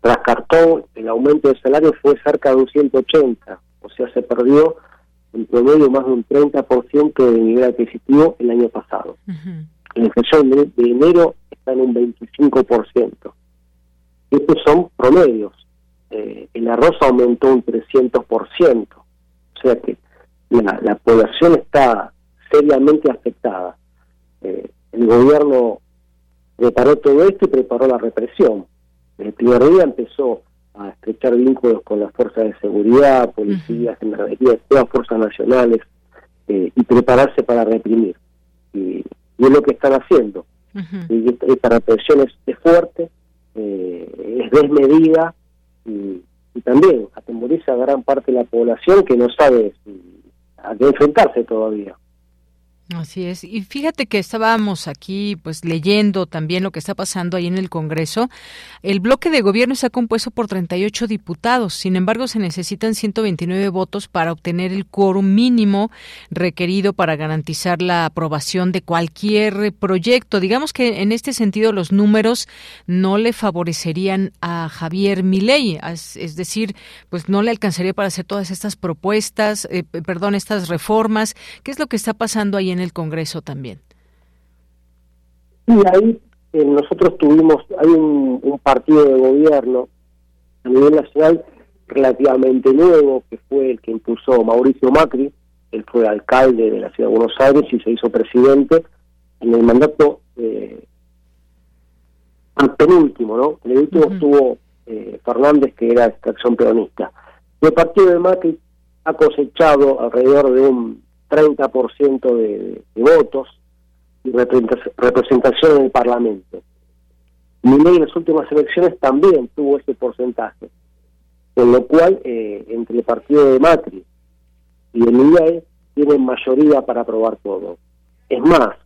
S16: tras cartón, el aumento del salario fue cerca de un 180, o sea, se perdió en promedio más de un 30% de nivel adquisitivo el año pasado. La inflación de, enero está en un 25%. Estos son promedios. Eh, el arroz aumentó un 300%. O sea que la, población está seriamente afectada. Eh, el gobierno preparó todo esto y preparó la represión. El primer día empezó a estrechar vínculos con las fuerzas de seguridad, policías, gendarmería, todas fuerzas nacionales eh, y prepararse para reprimir. Y, es lo que están haciendo. y esta, represión es, fuerte, eh, es desmedida y, y, también atemoriza a gran parte de la población que no sabe a qué enfrentarse todavía.
S1: Así es. Y fíjate que estábamos aquí pues leyendo también lo que está pasando ahí en el Congreso. El bloque de gobierno está compuesto por 38 diputados. Sin embargo, se necesitan 129 votos para obtener el quórum mínimo requerido para garantizar la aprobación de cualquier proyecto. Digamos que en este sentido los números no le favorecerían a Javier Milei, es decir, pues no le alcanzaría para hacer todas estas propuestas, eh, perdón, estas reformas. ¿Qué es lo que está pasando ahí el Congreso también.
S16: Y ahí eh, nosotros tuvimos, hay un, partido de gobierno a nivel nacional relativamente nuevo, que fue el que impulsó Mauricio Macri, él fue alcalde de la ciudad de Buenos Aires y se hizo presidente en el mandato eh, penúltimo, ¿no? En el último estuvo eh, Fernández, que era extracción peronista. El partido de Macri ha cosechado alrededor de un 30% de, de votos y representación en el Parlamento. Milei en las últimas elecciones también tuvo ese porcentaje, con lo cual eh, entre el partido de Macri y el Milei tienen mayoría para aprobar todo. Es más,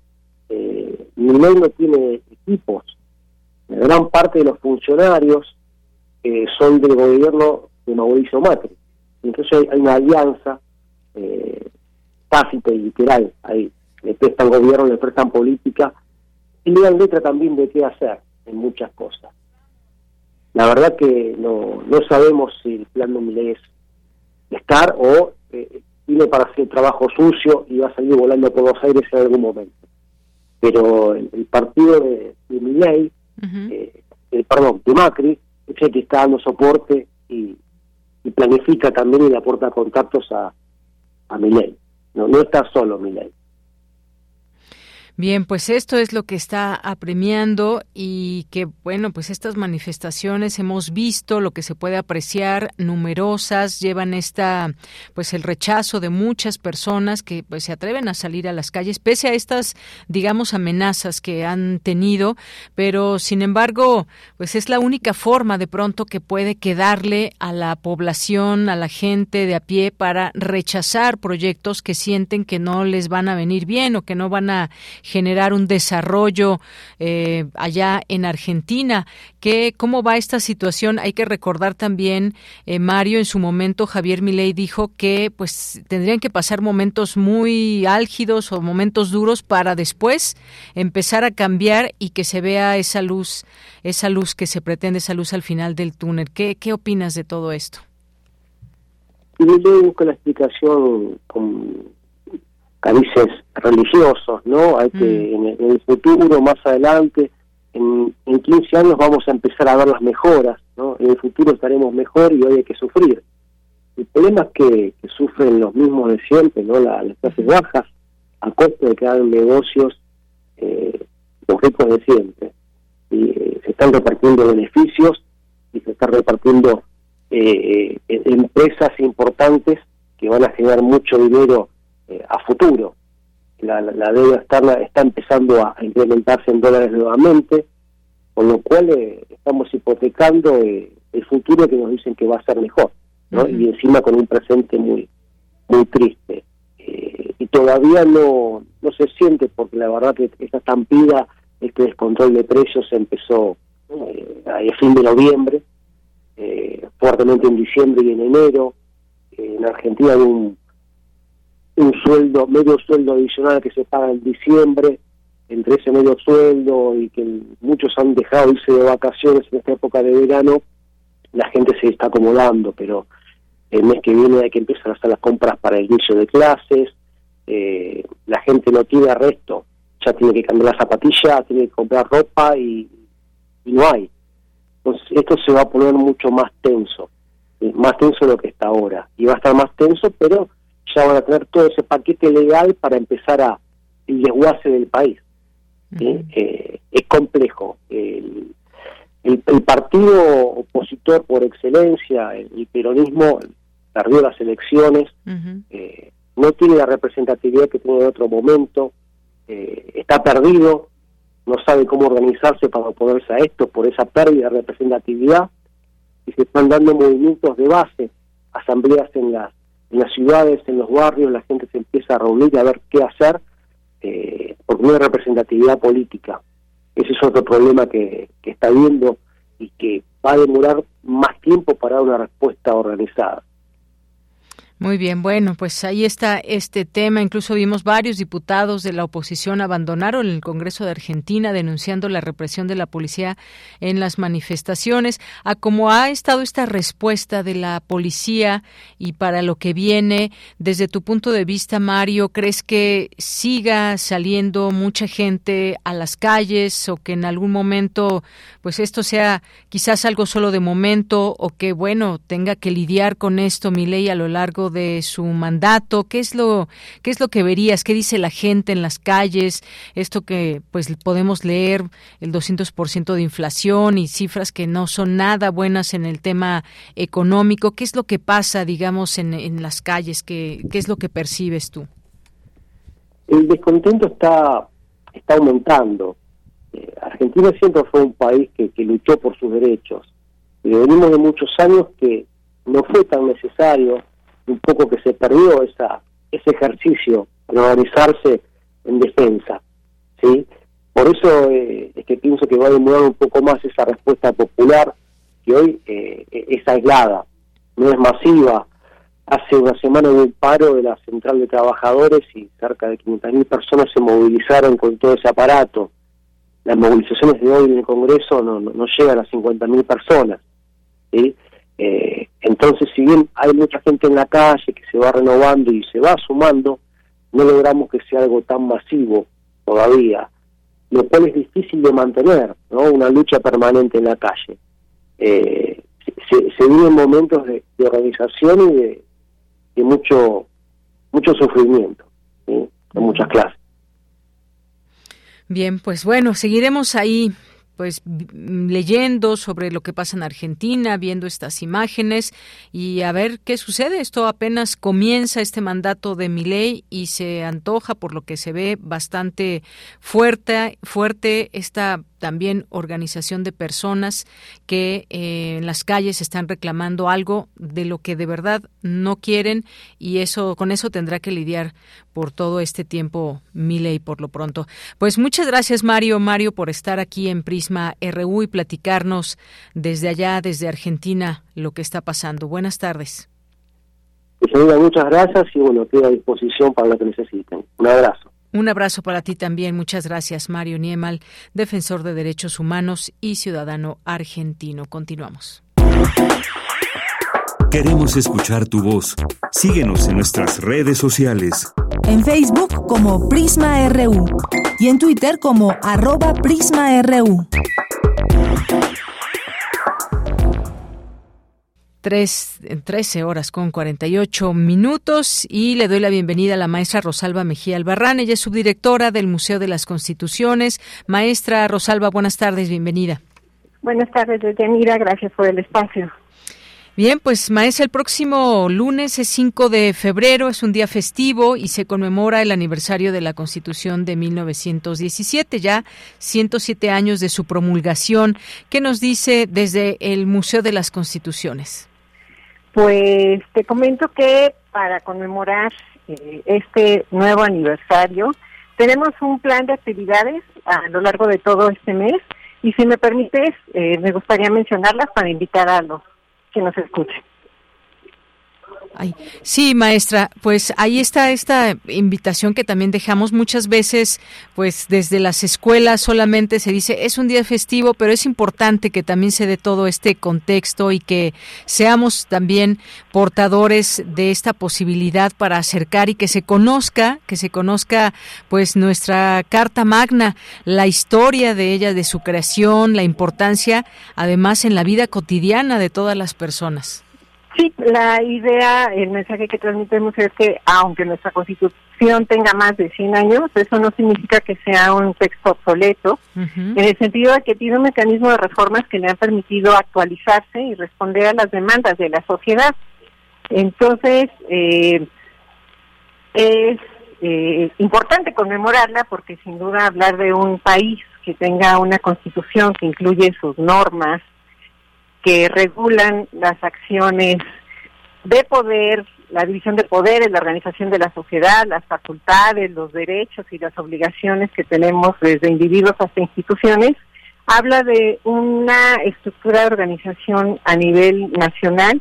S16: eh, no tiene equipos, gran parte de los funcionarios eh, son del gobierno de Mauricio Macri. Entonces hay, una alianza eh, tácita y literal. Ahí le prestan gobierno, le prestan política y le dan letra también de qué hacer en muchas cosas. La verdad que no, no sabemos si el plan de Milei es estar o eh, tiene para hacer trabajo sucio y va a salir volando por los aires en algún momento. Pero el, partido de, de Milei, eh, el, perdón, de Macri, es el que está dando soporte y, planifica también y le aporta contactos a, a Milei. No, no está solo Milei.
S1: Bien, pues esto es lo que está apremiando y que, bueno, pues estas manifestaciones hemos visto lo que se puede apreciar, numerosas, llevan esta, pues el rechazo de muchas personas que pues se atreven a salir a las calles, pese a estas, digamos, amenazas que han tenido, pero sin embargo, pues es la única forma de pronto que puede quedarle a la población, a la gente de a pie para rechazar proyectos que sienten que no les van a venir bien o que no van a generar un desarrollo eh, allá en Argentina. ¿Qué, ¿Cómo va esta situación? Hay que recordar también, eh, Mario, en su momento Javier Milei dijo que pues tendrían que pasar momentos muy álgidos o momentos duros para después empezar a cambiar y que se vea esa luz, esa luz que se pretende, esa luz al final del túnel. ¿Qué, qué opinas de todo esto?
S16: Yo busco la explicación con carices religiosos, ¿no? Hay que, mm. en, el futuro, más adelante, en, en 15 años vamos a empezar a ver las mejoras, ¿no? En el futuro estaremos mejor y hoy hay que sufrir. El problema es que, sufren los mismos de siempre, ¿no? las clases bajas, a costo de que hagan negocios eh, los ricos de siempre. Y eh, se están repartiendo beneficios y se están repartiendo eh, eh empresas importantes que van a generar mucho dinero eh, a futuro. La, la, deuda externa está empezando a implementarse en dólares nuevamente, con lo cual eh, estamos hipotecando eh, el futuro que nos dicen que va a ser mejor, ¿no? Y encima con un presente muy muy triste. y todavía no, no se siente, porque la verdad que esta estampida, este descontrol de precios empezó a fin de noviembre, fuertemente en diciembre y en enero. en Argentina hay un un sueldo, medio sueldo adicional que se paga en diciembre, entre ese medio sueldo y que muchos han dejado irse de vacaciones en esta época de verano, la gente se está acomodando, pero el mes que viene hay que empezar a hacer las compras para el inicio de clases, eh, la gente no tiene resto, ya tiene que cambiar la zapatilla, tiene que comprar ropa y, no hay. Entonces esto se va a poner mucho más tenso, eh, más tenso de lo que está ahora, y va a estar más tenso, pero ya van a tener todo ese paquete legal para empezar a el desguace del país. Eh, es complejo. El, el, partido opositor por excelencia, el, peronismo, perdió las elecciones, eh, no tiene la representatividad que tuvo en otro momento, eh, está perdido, no sabe cómo organizarse para oponerse a esto por esa pérdida de representatividad y se están dando movimientos de base, asambleas en las en las ciudades, en los barrios, la gente se empieza a reunir a ver qué hacer, eh, porque no hay representatividad política. Ese es otro problema que, que está viendo y que va a demorar más tiempo para dar una respuesta organizada.
S1: Muy bien, bueno, pues ahí está este tema. Incluso vimos varios diputados de la oposición abandonaron el Congreso de Argentina denunciando la represión de la policía en las manifestaciones. A cómo ha estado esta respuesta de la policía y para lo que viene, desde tu punto de vista, Mario, ¿crees que siga saliendo mucha gente a las calles o que en algún momento, pues esto sea quizás algo solo de momento o que, bueno, tenga que lidiar con esto mi ley a lo largo de su mandato? ¿Qué es lo qué es lo que verías? ¿Qué dice la gente en las calles? Esto que pues podemos leer el 200% de inflación y cifras que no son nada buenas en el tema económico. ¿Qué es lo que pasa, digamos, en, en las calles? ¿Qué, ¿Qué es lo que percibes tú?
S16: El descontento está está aumentando. Eh, Argentina siempre fue un país que, que luchó por sus derechos. Y venimos de muchos años que no fue tan necesario un poco que se perdió esa ese ejercicio de organizarse en defensa, ¿sí? Por eso eh, es que pienso que va a demorar un poco más esa respuesta popular, que hoy eh, es aislada, no es masiva. Hace una semana hubo un paro de la Central de Trabajadores y cerca de 500.000 personas se movilizaron con todo ese aparato. Las movilizaciones de hoy en el Congreso no, no, no llegan a 50.000 personas. ¿sí? Eh, entonces, si bien hay mucha gente en la calle que se va renovando y se va sumando, no logramos que sea algo tan masivo todavía, lo cual es difícil de mantener, ¿no? Una lucha permanente en la calle. Eh, se, se viven momentos de, organización y de, mucho mucho sufrimiento, en muchas clases.
S1: Bien, pues bueno, seguiremos ahí pues leyendo sobre lo que pasa en Argentina, viendo estas imágenes y a ver qué sucede. Esto apenas comienza este mandato de Milei y se antoja por lo que se ve bastante fuerte, fuerte esta también organización de personas que eh, en las calles están reclamando algo de lo que de verdad no quieren y eso con eso tendrá que lidiar por todo este tiempo Miley por lo pronto. Pues muchas gracias Mario Mario por estar aquí en Prisma RU y platicarnos desde allá desde Argentina lo que está pasando. Buenas tardes.
S16: Pues, muchas gracias y bueno, quedo a disposición para lo que necesiten. Un abrazo.
S1: Un abrazo para ti también. Muchas gracias, Mario Niemal, defensor de derechos humanos y ciudadano argentino. Continuamos.
S2: Queremos escuchar tu voz. Síguenos en nuestras redes sociales.
S3: En Facebook como Prisma RU y en Twitter como arroba PrismaRU.
S1: Tres, 13 horas con 48 minutos y le doy la bienvenida a la maestra Rosalba Mejía Albarrán. Ella es subdirectora del Museo de las Constituciones. Maestra Rosalba, buenas tardes, bienvenida.
S15: Buenas tardes, Deyanira, gracias por el espacio.
S1: Bien, pues maestra, el próximo lunes es 5 de febrero, es un día festivo y se conmemora el aniversario de la Constitución de 1917, ya 107 años de su promulgación. ¿Qué nos dice desde el Museo de las Constituciones?
S15: Pues te comento que para conmemorar eh, este nuevo aniversario tenemos un plan de actividades a lo largo de todo este mes y si me permites eh, me gustaría mencionarlas para invitar a los que nos escuchen.
S1: Sí, maestra, pues ahí está esta invitación que también dejamos muchas veces, pues desde las escuelas solamente se dice es un día festivo, pero es importante que también se dé todo este contexto y que seamos también portadores de esta posibilidad para acercar y que se conozca, que se conozca pues nuestra Carta Magna, la historia de ella, de su creación, la importancia además en la vida cotidiana de todas las personas.
S15: Sí, la idea, el mensaje que transmitimos es que aunque nuestra constitución tenga más de 100 años, eso no significa que sea un texto obsoleto, en el sentido de que tiene un mecanismo de reformas que le han permitido actualizarse y responder a las demandas de la sociedad. Entonces, eh, es eh, importante conmemorarla porque sin duda hablar de un país que tenga una constitución que incluye sus normas, que regulan las acciones de poder, la división de poderes, la organización de la sociedad, las facultades, los derechos y las obligaciones que tenemos desde individuos hasta instituciones, habla de una estructura de organización a nivel nacional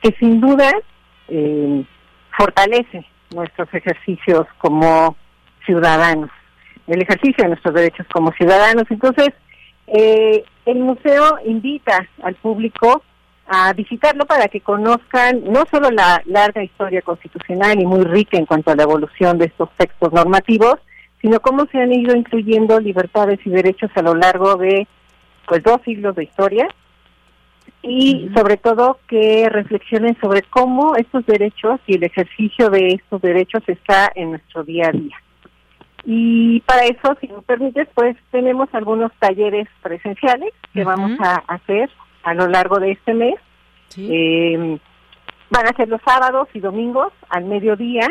S15: que sin duda eh, fortalece nuestros ejercicios como ciudadanos, el ejercicio de nuestros derechos como ciudadanos. Entonces, eh, el museo invita al público a visitarlo para que conozcan no solo la larga historia constitucional y muy rica en cuanto a la evolución de estos textos normativos, sino cómo se han ido incluyendo libertades y derechos a lo largo de pues dos siglos de historia y sobre todo que reflexionen sobre cómo estos derechos y el ejercicio de estos derechos está en nuestro día a día. Y para eso, si me permites, pues tenemos algunos talleres presenciales que vamos a hacer a lo largo de este mes. Eh, van a ser los sábados y domingos al mediodía.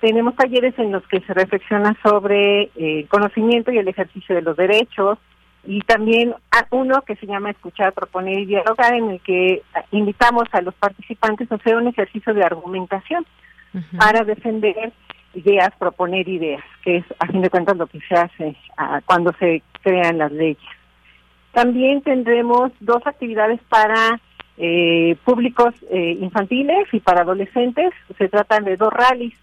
S15: Tenemos talleres en los que se reflexiona sobre eh, el conocimiento y el ejercicio de los derechos y también uno que se llama Escuchar, Proponer y Dialogar, en el que invitamos a los participantes a hacer un ejercicio de argumentación para defender ideas, proponer ideas, que es a fin de cuentas lo que se hace ah, cuando se crean las leyes. También tendremos dos actividades para eh, públicos eh, infantiles y para adolescentes. Se tratan de dos rallies.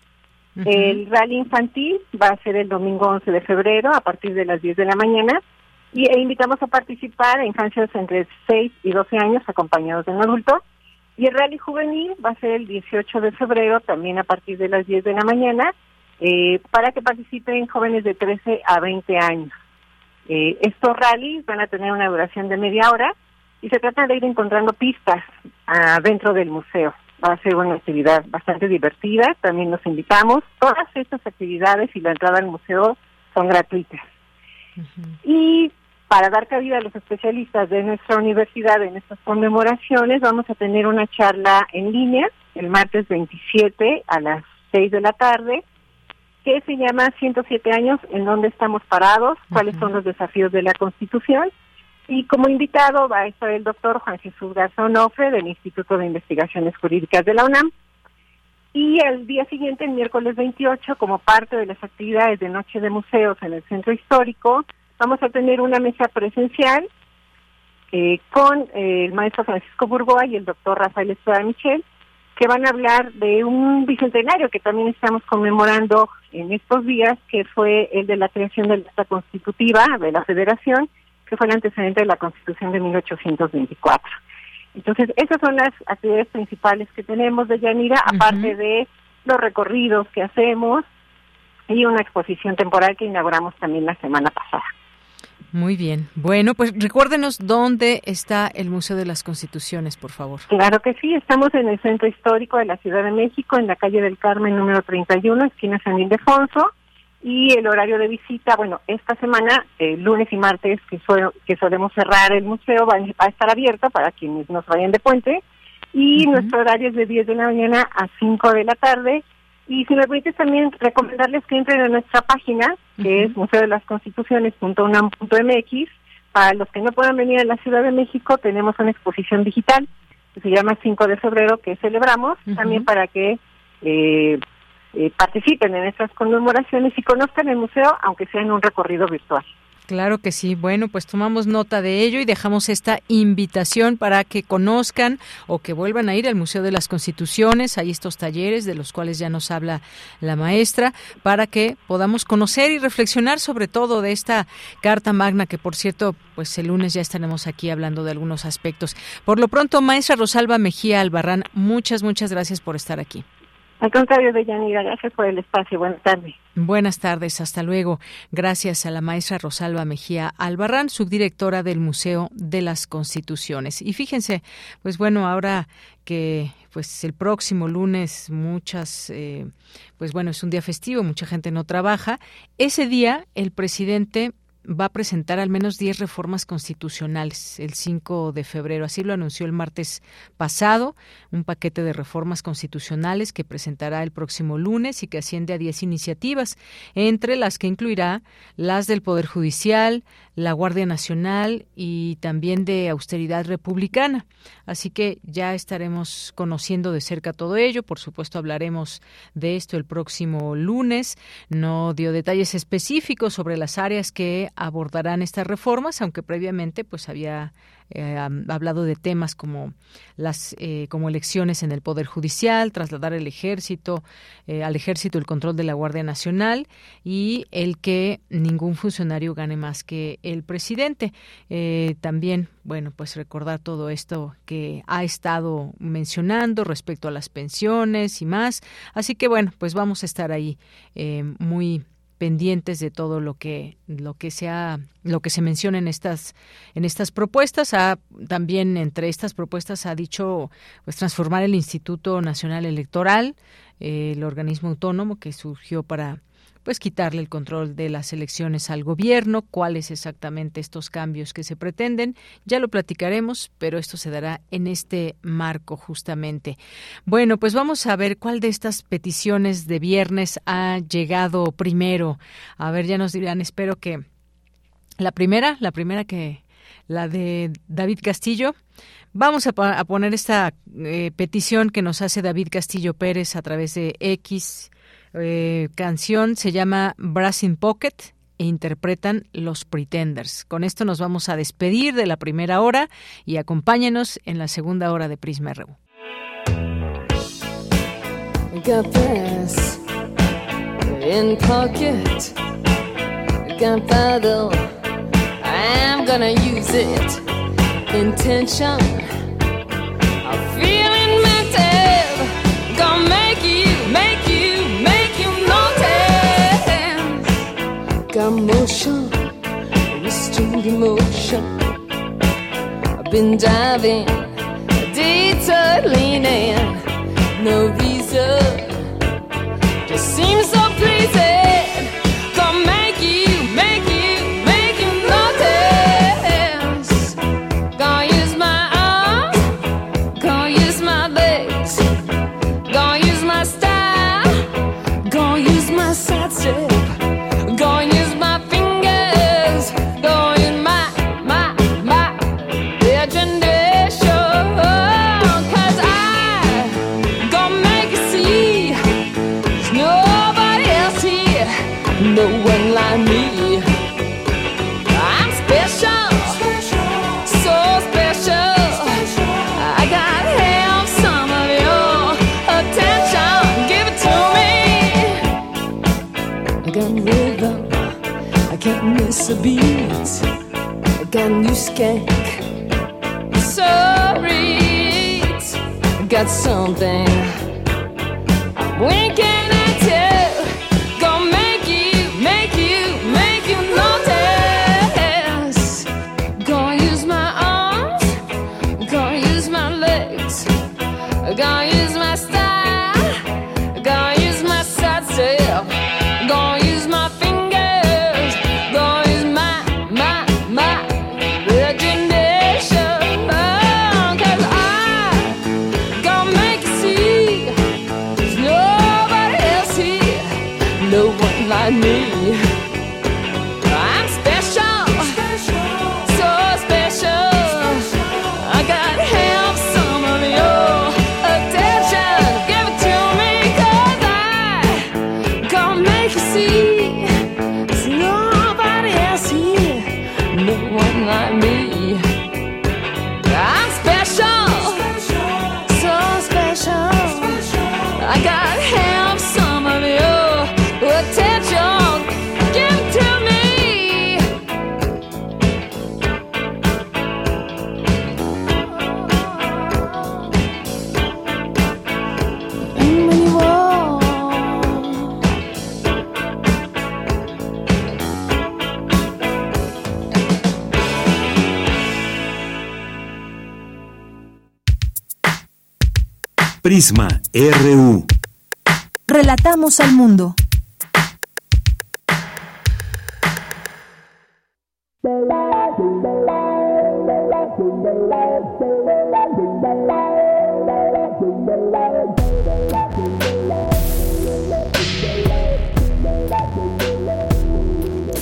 S15: El rally infantil va a ser el domingo 11 de febrero a partir de las 10 de la mañana y e invitamos a participar a infancias entre 6 y 12 años acompañados de un adulto. Y el rally juvenil va a ser el 18 de febrero, también a partir de las 10 de la mañana, eh, para que participen jóvenes de 13 a 20 años. Eh, estos rallies van a tener una duración de media hora y se trata de ir encontrando pistas ah, dentro del museo. Va a ser una actividad bastante divertida, también nos invitamos. Todas estas actividades y la entrada al museo son gratuitas. Y para dar cabida a los especialistas de nuestra universidad en estas conmemoraciones, vamos a tener una charla en línea el martes 27 a las 6 de la tarde, que se llama 107 años, en dónde estamos parados, cuáles son los desafíos de la Constitución. Y como invitado va a estar el doctor Juan Jesús Garzón Ofre del Instituto de Investigaciones Jurídicas de la UNAM. Y el día siguiente, el miércoles 28, como parte de las actividades de Noche de Museos en el Centro Histórico, vamos a tener una mesa presencial eh, con eh, el maestro Francisco Burgoa y el doctor Rafael Estrada Michel, que van a hablar de un bicentenario que también estamos conmemorando en estos días, que fue el de la creación de la constitutiva de la Federación, que fue el antecedente de la Constitución de 1824. Entonces, esas son las actividades principales que tenemos de Yanira, aparte de los recorridos que hacemos y una exposición temporal que inauguramos también la semana pasada.
S1: Muy bien. Bueno, pues recuérdenos dónde está el Museo de las Constituciones, por favor.
S15: Claro que sí, estamos en el Centro Histórico de la Ciudad de México, en la calle del Carmen número 31, esquina San Ildefonso, y el horario de visita, bueno, esta semana, eh, lunes y martes, que, que solemos cerrar el museo, va, a estar abierto para quienes nos vayan de puente, y nuestro horario es de 10 de la mañana a 5 de la tarde, y si me permites también recomendarles que entren a nuestra página, que es museo de las constituciones.unam.mx. Para los que no puedan venir a la Ciudad de México, tenemos una exposición digital que se llama 5 de febrero, que celebramos, también para que eh, eh, participen en estas conmemoraciones y conozcan el museo, aunque sea en un recorrido virtual.
S1: Claro que sí. Bueno, pues tomamos nota de ello y dejamos esta invitación para que conozcan o que vuelvan a ir al Museo de las Constituciones. Hay estos talleres de los cuales ya nos habla la maestra para que podamos conocer y reflexionar sobre todo de esta Carta Magna que, por cierto, pues el lunes ya estaremos aquí hablando de algunos aspectos. Por lo pronto, maestra Rosalba Mejía Albarrán, muchas, muchas gracias por estar aquí.
S15: Al contrario, Deyanira, gracias por el espacio. Buenas tardes.
S1: Buenas tardes, hasta luego. Gracias a la maestra Rosalba Mejía Albarrán, subdirectora del Museo de las Constituciones. Y fíjense, pues bueno, ahora que pues el próximo lunes muchas, eh, pues bueno, es un día festivo, mucha gente no trabaja. Ese día el presidente va a presentar al menos 10 reformas constitucionales el 5 de febrero. Así lo anunció el martes pasado, un paquete de reformas constitucionales que presentará el próximo lunes y que asciende a 10 iniciativas, entre las que incluirá las del Poder Judicial, la Guardia Nacional y también de austeridad republicana. Así que ya estaremos conociendo de cerca todo ello. Por supuesto, hablaremos de esto el próximo lunes. No dio detalles específicos sobre las áreas que abordarán estas reformas, aunque previamente pues había eh, hablado de temas como las eh, como elecciones en el poder judicial, trasladar el ejército eh, al ejército el control de la Guardia Nacional y el que ningún funcionario gane más que el presidente. también, bueno, pues recordar todo esto que ha estado mencionando respecto a las pensiones y más. Así que bueno, pues vamos a estar ahí muy pendientes de todo lo que lo que sea lo que se menciona en estas en estas propuestas. Ha, también entre estas propuestas ha dicho pues transformar el Instituto Nacional Electoral eh, el organismo autónomo que surgió para pues quitarle el control de las elecciones al gobierno, cuáles exactamente estos cambios que se pretenden, ya lo platicaremos, pero esto se dará en este marco justamente. Bueno, pues vamos a ver cuál de estas peticiones de viernes ha llegado primero. A ver, ya nos dirán, espero que la primera, la primera que la de David Castillo. Vamos a, poner esta eh, petición que nos hace David Castillo Pérez a través de X eh, canción se llama Brass in Pocket e interpretan Los Pretenders. Con esto nos vamos a despedir de la primera hora y acompáñenos en la segunda hora de Prisma RU. I'm gonna use it. Intention. Got motion, restrained emotion. I've been diving, detour no reason,
S2: Prisma RU.
S3: Relatamos al mundo.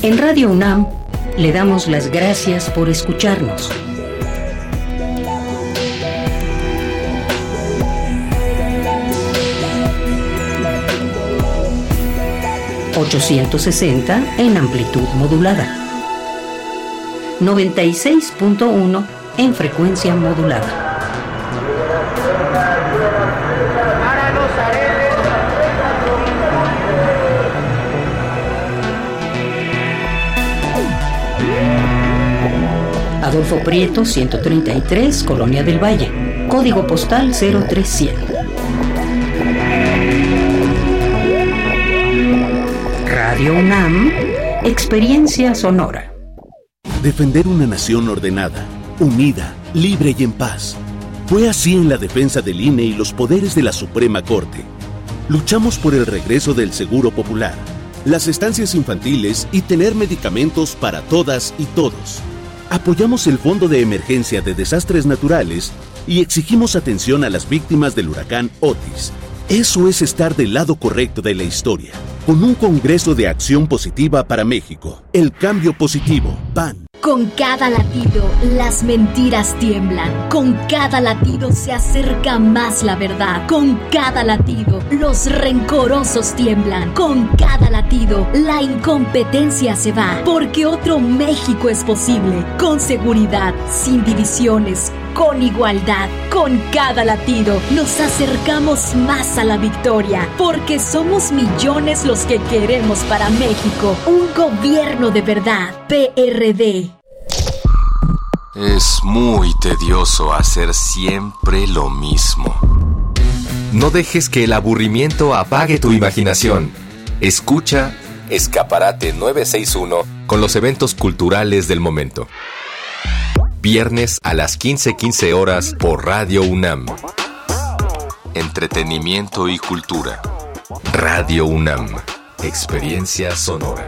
S6: En Radio UNAM le damos las gracias por escucharnos. ...860 en amplitud modulada. 96.1 en frecuencia modulada. Adolfo Prieto, 133, Colonia del Valle. Código postal 03100. UNAM, Experiencia Sonora.
S17: Defender una nación ordenada, unida, libre y en paz. Fue así en la defensa del INE y los poderes de la Suprema Corte. Luchamos por el regreso del Seguro Popular, las estancias infantiles y tener medicamentos para todas y todos. Apoyamos el Fondo de Emergencia de Desastres Naturales y exigimos atención a las víctimas del huracán Otis. Eso es estar del lado correcto de la historia, con un Congreso de Acción Positiva para México. El cambio positivo, PAN.
S18: Con cada latido, las mentiras tiemblan. Con cada latido se acerca más la verdad. Con cada latido, los rencorosos tiemblan. Con cada latido, la incompetencia se va. Porque otro México es posible. Con seguridad, sin divisiones, con igualdad. Con cada latido, nos acercamos más a la victoria. Porque somos millones los que queremos para México un gobierno de verdad. PRD.
S19: Es muy tedioso hacer siempre lo mismo. No dejes que el aburrimiento apague tu imaginación. Escucha Escaparate 961 con los eventos culturales del momento. Viernes a las 15:15 horas por Radio UNAM. Entretenimiento y cultura. Radio UNAM. Experiencia sonora.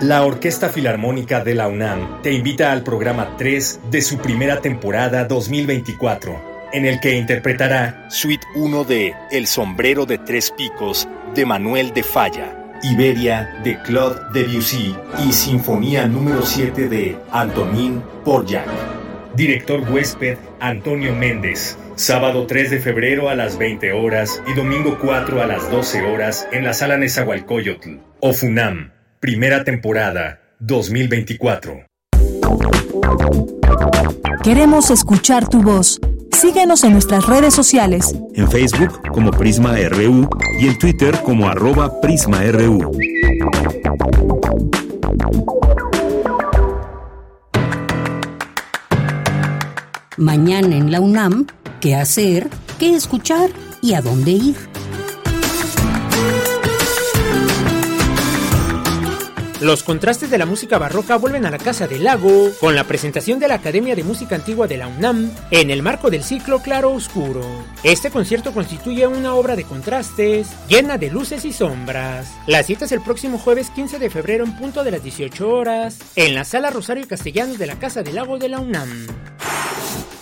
S20: La Orquesta Filarmónica de la UNAM te invita al programa 3 de su primera temporada 2024, en el que interpretará Suite 1 de El sombrero de tres picos de Manuel de Falla, Iberia de Claude Debussy y Sinfonía número 7 de Antonin Porjak. Director huésped Antonio Méndez. Sábado 3 de febrero a las 20 horas y domingo 4 a las 12 horas en la sala Nezahualcóyotl, OFUNAM. Primera temporada 2024.
S3: Queremos escuchar tu voz. Síguenos en nuestras redes sociales.
S2: En Facebook como Prisma RU y en Twitter como arroba PrismaRU.
S6: Mañana en la UNAM, ¿qué hacer? ¿Qué escuchar? ¿Y a dónde ir?
S7: Los contrastes de la música barroca vuelven a la Casa del Lago con la presentación de la Academia de Música Antigua de la UNAM en el marco del ciclo Claro Oscuro. Este concierto constituye una obra de contrastes llena de luces y sombras. La cita es el próximo jueves 15 de febrero en punto de las 18 horas en la Sala Rosario Castellanos de la Casa del Lago de la UNAM.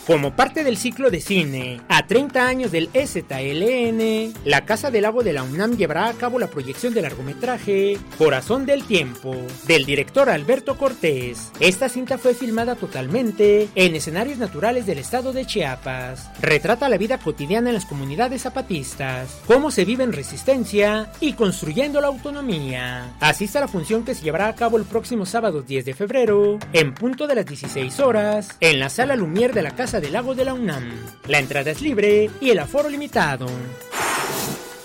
S7: Como parte del ciclo de cine a 30 años del EZLN, la Casa del Lago de la UNAM llevará a cabo la proyección del largometraje Corazón del Tiempo, del director Alberto Cortés. Esta cinta fue filmada totalmente en escenarios naturales del estado de Chiapas. Retrata la vida cotidiana en las comunidades zapatistas, cómo se vive en resistencia y construyendo la autonomía. Asista a la función que se llevará a cabo el próximo sábado 10 de febrero, en punto de las 16 horas, en la Sala Lumière de la Casa del Lago de la UNAM. La entrada es libre y el aforo limitado.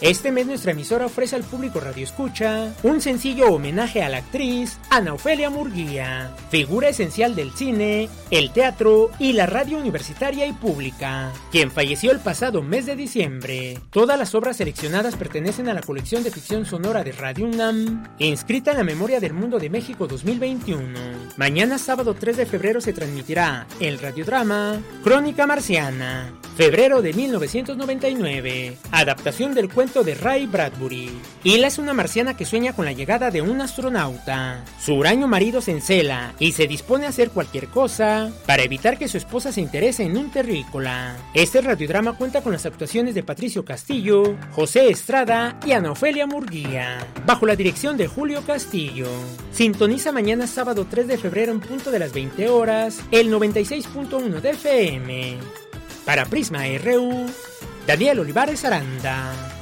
S7: Este mes nuestra emisora ofrece al público Radio Escucha un sencillo homenaje a la actriz Ana Ofelia Murguía, figura esencial del cine, el teatro y la radio universitaria y pública, quien falleció el pasado mes de diciembre. Todas las obras seleccionadas pertenecen a la colección de ficción sonora de Radio UNAM, inscrita en la Memoria del Mundo de México 2021. Mañana sábado 3 de febrero se transmitirá el radiodrama Crónica Marciana, febrero de 1999, adaptación del cuento de Ray Bradbury. Hila es una marciana que sueña con la llegada de un astronauta. Su huraño marido se encela y se dispone a hacer cualquier cosa para evitar que su esposa se interese en un terrícola. Este radiodrama cuenta con las actuaciones de Patricio Castillo, José Estrada y Ana Ofelia Murguía, bajo la dirección de Julio Castillo. Sintoniza mañana sábado 3 de febrero en punto de las 20 horas el 96.1 de FM. Para Prisma RU, Daniel Olivares Aranda.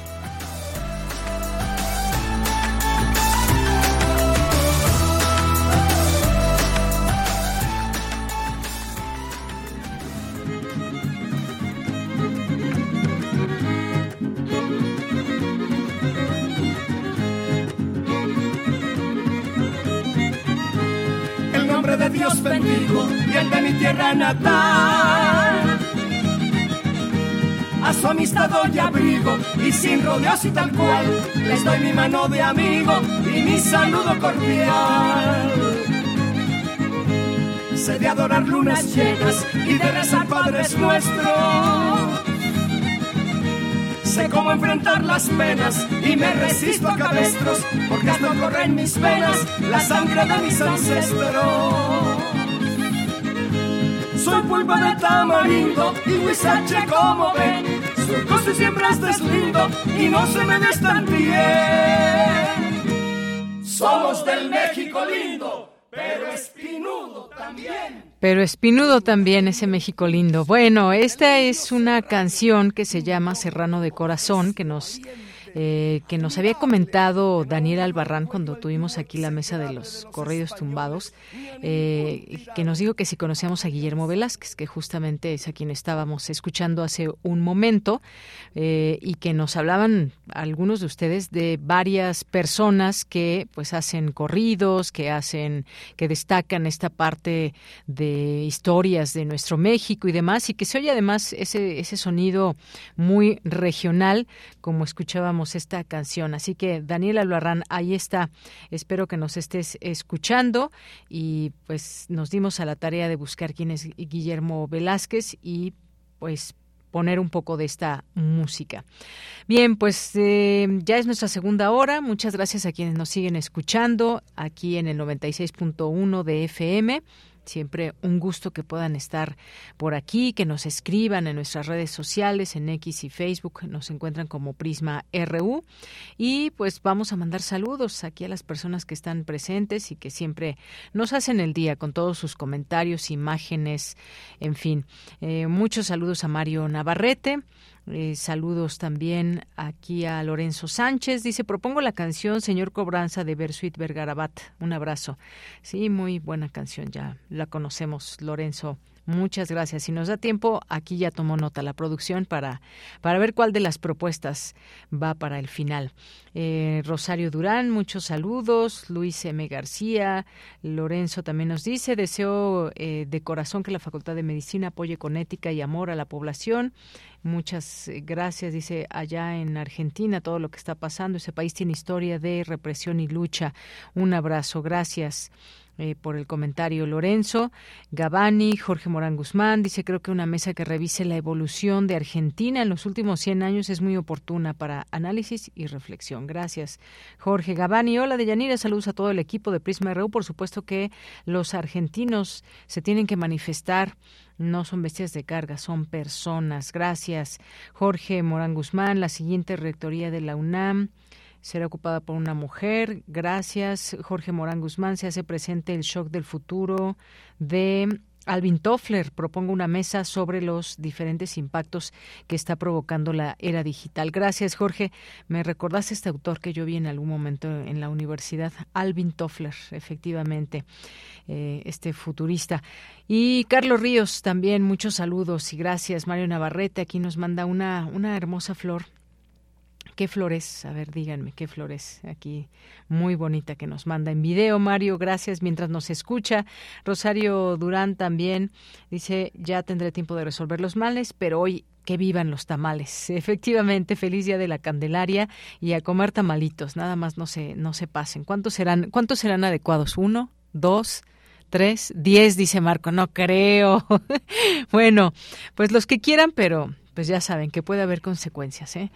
S21: Y el de mi tierra natal. A su amistad doy abrigo y sin rodeos y tal cual, les doy mi mano de amigo y mi saludo cordial. Sé de adorar lunas llenas y de rezar padres nuestros. Sé cómo enfrentar las penas y me resisto a cabestros, porque hasta corre en mis venas la sangre de mis ancestros. Soy pulpa de tamarindo y huizache como ven, su costo siempre estés lindo y no se me des tan bien. Somos del México lindo, pero espinudo también.
S1: Pero espinudo también ese México lindo. Bueno, esta es una canción que se llama Serrano de Corazón, que nos eh, que nos había comentado Daniel Albarrán cuando tuvimos aquí la mesa de los corridos tumbados, eh, que nos dijo que si conocíamos a Guillermo Velázquez, que justamente es a quien estábamos escuchando hace un momento, eh, y que nos hablaban algunos de ustedes de varias personas que pues hacen corridos, que hacen, que destacan esta parte de historias de nuestro México y demás, y que se oye además ese, ese sonido muy regional, como escuchábamos esta canción. Así que Daniela Loarrán, ahí está. Espero que nos estés escuchando y pues nos dimos a la tarea de buscar quién es Guillermo Velázquez y pues poner un poco de esta música. Bien, pues eh, ya es nuestra segunda hora. Muchas gracias a quienes nos siguen escuchando aquí en el 96.1 de FM. Siempre un gusto que puedan estar por aquí, que nos escriban en nuestras redes sociales, en X y Facebook, nos encuentran como Prisma RU. Y pues vamos a mandar saludos aquí a las personas que están presentes y que siempre nos hacen el día con todos sus comentarios, imágenes, en fin. Eh, muchos saludos a Mario Navarrete. Eh, saludos también aquí a Lorenzo Sánchez. Dice, propongo la canción Señor Cobranza de Bersuit Vergarabat. Un abrazo. Sí, muy buena canción, ya la conocemos, Lorenzo. Muchas gracias. Si nos da tiempo, aquí ya tomó nota la producción para, para ver cuál de las propuestas va para el final. Eh, Rosario Durán, muchos saludos. Luis M. García, Lorenzo también nos dice, deseo eh, de corazón que la Facultad de Medicina apoye con ética y amor a la población. Muchas eh, gracias, dice allá en Argentina, todo lo que está pasando. Ese país tiene historia de represión y lucha. Un abrazo, gracias. Eh, por el comentario Lorenzo. Gabani, Jorge Morán Guzmán, dice creo que una mesa que revise la evolución de Argentina en los últimos 100 años es muy oportuna para análisis y reflexión. Gracias, Jorge Gabani. Hola, Deyanira, saludos a todo el equipo de Prisma RU. Por supuesto que los argentinos se tienen que manifestar no son bestias de carga, son personas. Gracias, Jorge Morán Guzmán. La siguiente rectoría de la UNAM será ocupada por una mujer. Gracias, Jorge Morán Guzmán. Se hace presente el shock del futuro de Alvin Toffler propongo una mesa sobre los diferentes impactos que está provocando la era digital. Gracias, Jorge. Me recordaste este autor que yo vi en algún momento en la universidad, Alvin Toffler, efectivamente, eh, este futurista. Y Carlos Ríos, también muchos saludos y gracias. Mario Navarrete aquí nos manda una, una hermosa flor ¿Qué flores? A ver, díganme, ¿qué flores? Aquí, muy bonita que nos manda en video, Mario, gracias mientras nos escucha. Rosario Durán también dice, ya tendré tiempo de resolver los males, pero hoy que vivan los tamales. Efectivamente, feliz día de la Candelaria y a comer tamalitos, nada más no se, no se pasen. ¿Cuántos serán, cuántos serán adecuados? ¿Uno? ¿Dos? tres, diez, dice Marco, no creo. bueno, pues los que quieran, pero pues ya saben que puede haber consecuencias, ¿eh?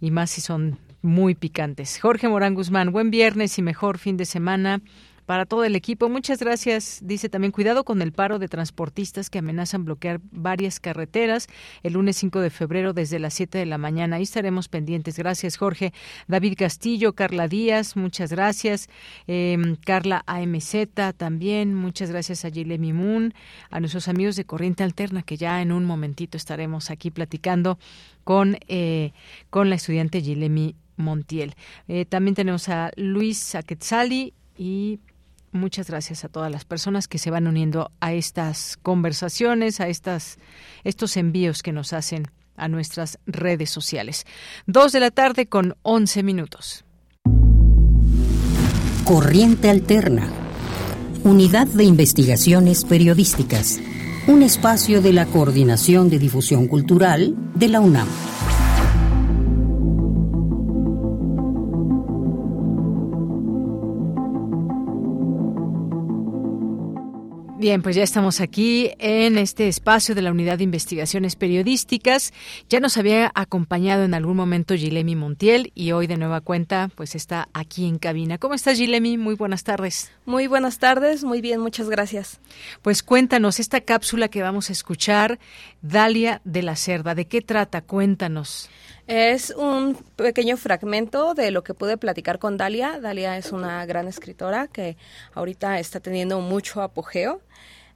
S1: Y más si son muy picantes. Jorge Morán Guzmán, buen viernes y mejor fin de semana para todo el equipo. Muchas gracias. Dice también cuidado con el paro de transportistas que amenazan bloquear varias carreteras el lunes 5 de febrero desde las 7 de la mañana. Ahí estaremos pendientes. Gracias, Jorge. David Castillo, Carla Díaz, muchas gracias. Em, Carla AMZ también. Muchas gracias a Gilemi Moon, a nuestros amigos de Corriente Alterna, que ya en un momentito estaremos aquí platicando con, eh, con la estudiante Gilemi Montiel. Eh, también tenemos a Luis Saquetzali y Muchas gracias a todas las personas que se van uniendo a estas conversaciones, a estas, estos envíos que nos hacen a nuestras redes sociales. Dos de la tarde con once minutos.
S6: Corriente Alterna. Unidad de Investigaciones Periodísticas. Un espacio de la Coordinación de Difusión Cultural de la UNAM.
S1: Bien, pues ya estamos aquí en este espacio de la Unidad de Investigaciones Periodísticas. Ya nos había acompañado en algún momento Gilemi Montiel y hoy de nueva cuenta pues está aquí en cabina. ¿Cómo estás Gilemi? Muy buenas tardes.
S22: Muy buenas tardes, muy bien, muchas gracias.
S1: Pues cuéntanos esta cápsula que vamos a escuchar, Dalia de la Cerda, ¿de qué trata? Cuéntanos.
S23: Es un pequeño fragmento de lo que pude platicar con Dalia. Dalia es una gran escritora que ahorita está teniendo mucho apogeo.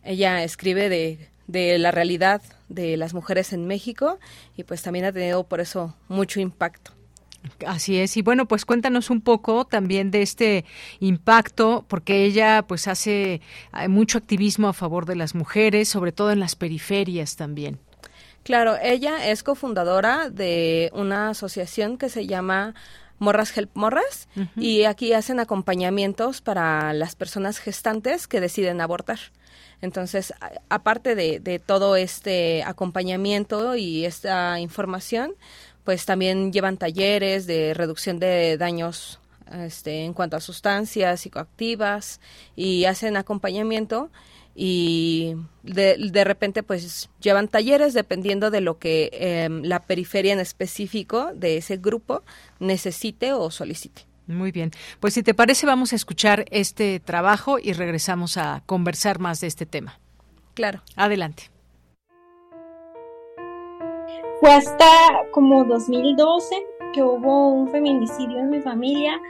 S23: Ella escribe de, de la realidad de las mujeres en México y pues también ha tenido por eso mucho impacto.
S1: Así es, y bueno, pues cuéntanos un poco también de este impacto, porque ella pues hace eh, mucho activismo a favor de las mujeres, sobre todo en las periferias también.
S23: Claro, ella es cofundadora de una asociación que se llama Morras Help Morras y aquí hacen acompañamientos para las personas gestantes que deciden abortar. Entonces, aparte de, de todo este acompañamiento y esta información, pues también llevan talleres de reducción de daños este, en cuanto a sustancias psicoactivas y hacen acompañamiento y de, de repente pues llevan talleres dependiendo de lo que em, la periferia en específico de ese grupo necesite o solicite.
S1: Muy bien. Pues si te parece, vamos a escuchar este trabajo y regresamos a conversar más de este tema.
S23: Claro.
S1: Adelante.
S24: Fue hasta como 2012 que hubo un feminicidio en mi familia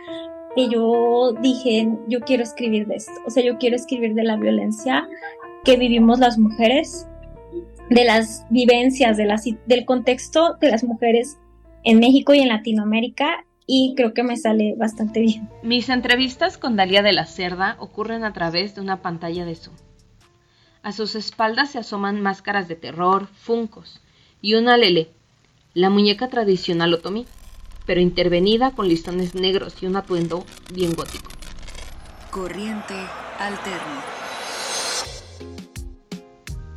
S24: y yo dije, yo quiero escribir de esto, o sea, yo quiero escribir de la violencia que vivimos las mujeres, de las vivencias, de las, del contexto de las mujeres en México y en Latinoamérica y creo que me sale bastante bien.
S22: Mis entrevistas con Dalia de la Cerda ocurren a través de una pantalla de Zoom. A sus espaldas se asoman máscaras de terror, funcos y una lele, la muñeca tradicional otomí, pero intervenida con listones negros y un atuendo bien gótico.
S25: Corriente alterna.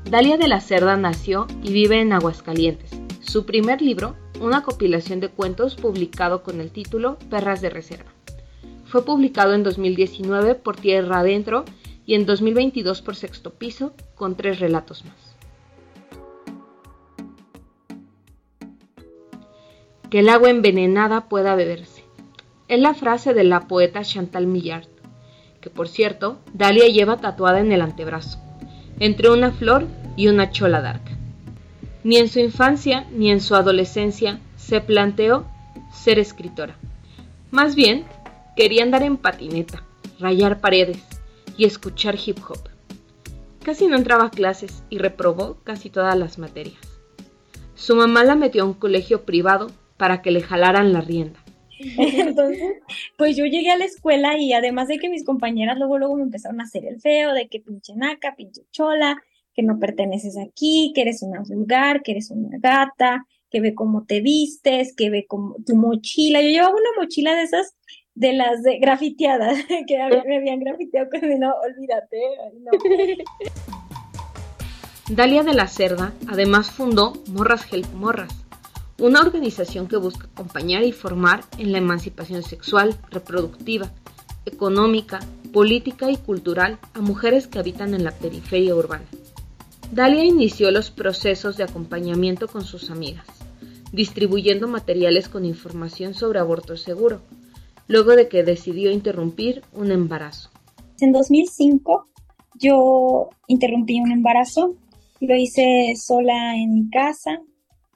S22: Dalia de la Cerda nació y vive en Aguascalientes. Su primer libro, una compilación de cuentos publicado con el título Perras de Reserva. Fue publicado en 2019 por Tierra Adentro y en 2022 por Sexto Piso, con tres relatos más. Que el agua envenenada pueda beberse. Es la frase de la poeta Chantal Millard, que por cierto, Dalia lleva tatuada en el antebrazo, entre una flor y una chola d'arca. Ni en su infancia ni en su adolescencia se planteó ser escritora. Más bien, quería andar en patineta, rayar paredes y escuchar hip hop. Casi no entraba a clases y reprobó casi todas las materias. Su mamá la metió a un colegio privado para que le jalaran la rienda.
S24: Entonces, pues yo llegué a la escuela y además de que mis compañeras luego luego me empezaron a hacer el feo de que pinche naca, pinche chola, que no perteneces aquí, que eres una vulgar, que eres una gata, que ve cómo te vistes, que ve como tu mochila. Yo llevaba una mochila de esas de las de grafiteadas que me habían grafiteado con no, olvídate. No.
S22: Dalia de la Cerda además fundó Morras Help Morras, una organización que busca acompañar y formar en la emancipación sexual, reproductiva, económica, política y cultural a mujeres que habitan en la periferia urbana. Dalia inició los procesos de acompañamiento con sus amigas, distribuyendo materiales con información sobre aborto seguro, luego de que decidió interrumpir un embarazo.
S24: En 2005 yo interrumpí un embarazo, lo hice sola en mi casa,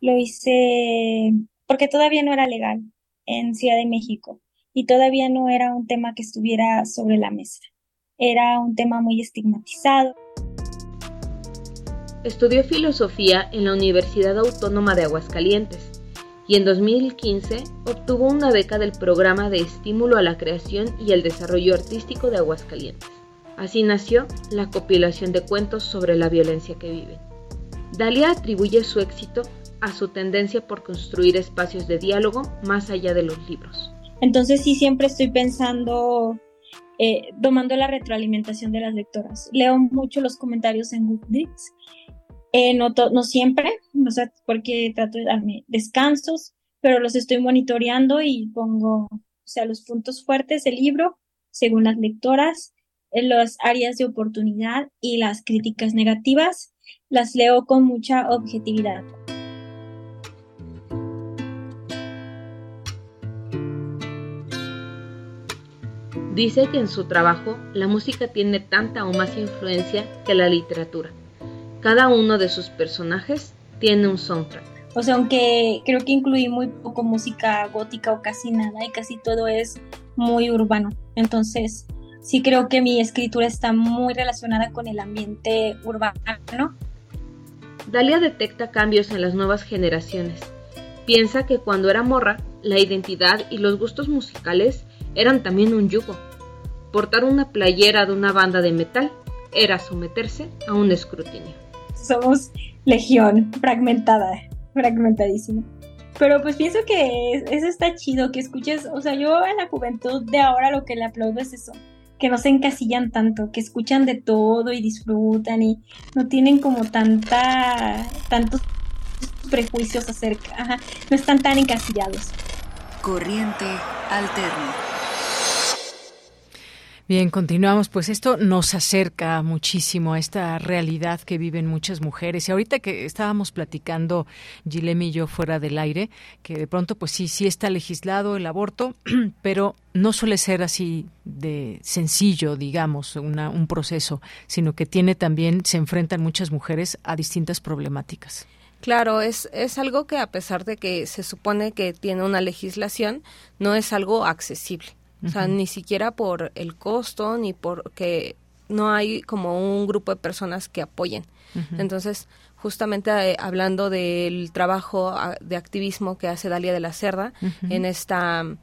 S24: lo hice porque todavía no era legal en Ciudad de México y todavía no era un tema que estuviera sobre la mesa. Era un tema muy estigmatizado.
S22: Estudió filosofía en la Universidad Autónoma de Aguascalientes y en 2015 obtuvo una beca del Programa de Estímulo a la Creación y el Desarrollo Artístico de Aguascalientes. Así nació la compilación de cuentos sobre la violencia que viven. Dalia atribuye su éxito a su tendencia por construir espacios de diálogo más allá de los libros.
S24: Entonces sí siempre estoy pensando, eh, tomando la retroalimentación de las lectoras. Leo mucho los comentarios en Goodreads eh, no, siempre, no sé, porque trato de darme descansos, pero los estoy monitoreando y pongo, o sea, los puntos fuertes del libro, según las lectoras, las áreas de oportunidad y las críticas negativas, las leo con mucha objetividad.
S22: Dice que en su trabajo la música tiene tanta o más influencia que la literatura cada uno de sus personajes tiene un soundtrack.
S24: O sea, aunque creo que incluí muy poco música gótica o casi nada y casi todo es muy urbano. Entonces, sí creo que mi escritura está muy relacionada con el ambiente urbano.
S26: Dalia detecta cambios en las nuevas generaciones. Piensa que cuando era morra, la identidad y los gustos musicales eran también un yugo. Portar una playera de una banda de metal era someterse a un escrutinio.
S24: Somos legión fragmentada fragmentadísimo. Pero pues pienso que eso está chido, que escuches, o sea, yo en la juventud de ahora lo que le aplaudo es eso, que no se encasillan tanto, que escuchan de todo y disfrutan y no tienen como tanta, tantos prejuicios acerca, no están tan encasillados.
S25: Corriente alterna.
S1: Bien, continuamos. Pues esto nos acerca muchísimo a esta realidad que viven muchas mujeres. Y ahorita que estábamos platicando, Gilemi y yo fuera del aire, que de pronto, pues sí, sí está legislado el aborto, pero no suele ser así de sencillo, digamos, un proceso, sino que tiene también, se enfrentan muchas mujeres a distintas problemáticas.
S22: Claro, es, es algo que a pesar de que se supone que tiene una legislación, no es algo accesible. O sea, ni siquiera por el costo, ni porque no hay como un grupo de personas que apoyen. Entonces, justamente eh, hablando del trabajo ah, de activismo que hace Dalia de la Cerda en esta mm,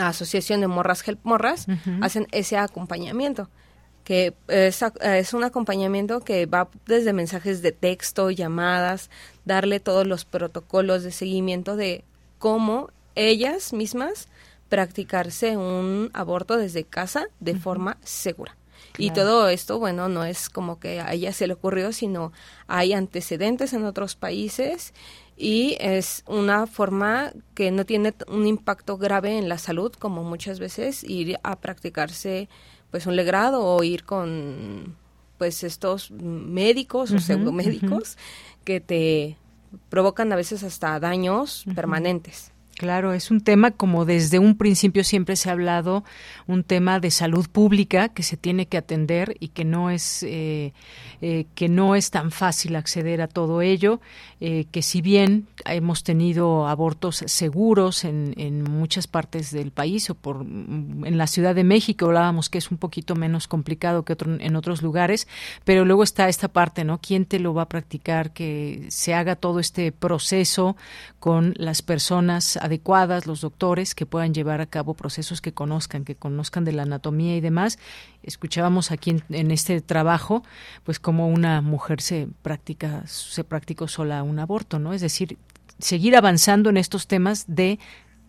S22: asociación de Morras Help Morras, hacen ese acompañamiento que es, es, un acompañamiento que va desde mensajes de texto, llamadas, darle todos los protocolos de seguimiento de cómo ellas mismas practicarse un aborto desde casa de forma segura. Y todo esto, bueno, no es como que a ella se le ocurrió, sino hay antecedentes en otros países y es una forma que no tiene un impacto grave en la salud, como muchas veces ir a practicarse pues un legrado o ir con pues estos médicos o pseudomédicos que te provocan a veces hasta daños permanentes.
S1: Claro, es un tema como desde un principio siempre se ha hablado, un tema de salud pública que se tiene que atender y que no es eh, eh, que no es tan fácil acceder a todo ello, eh, que si bien hemos tenido abortos seguros en, en muchas partes del país o por en la Ciudad de México hablábamos que es un poquito menos complicado que otro, en otros lugares, pero luego está esta parte, ¿no? ¿Quién te lo va a practicar? Que se haga todo este proceso con las personas adecuadas, los doctores que puedan llevar a cabo procesos que conozcan, que conozcan de la anatomía y demás. Escuchábamos aquí en, este trabajo, pues cómo una mujer se practica, se practicó sola un aborto, ¿no? Es decir, seguir avanzando en estos temas de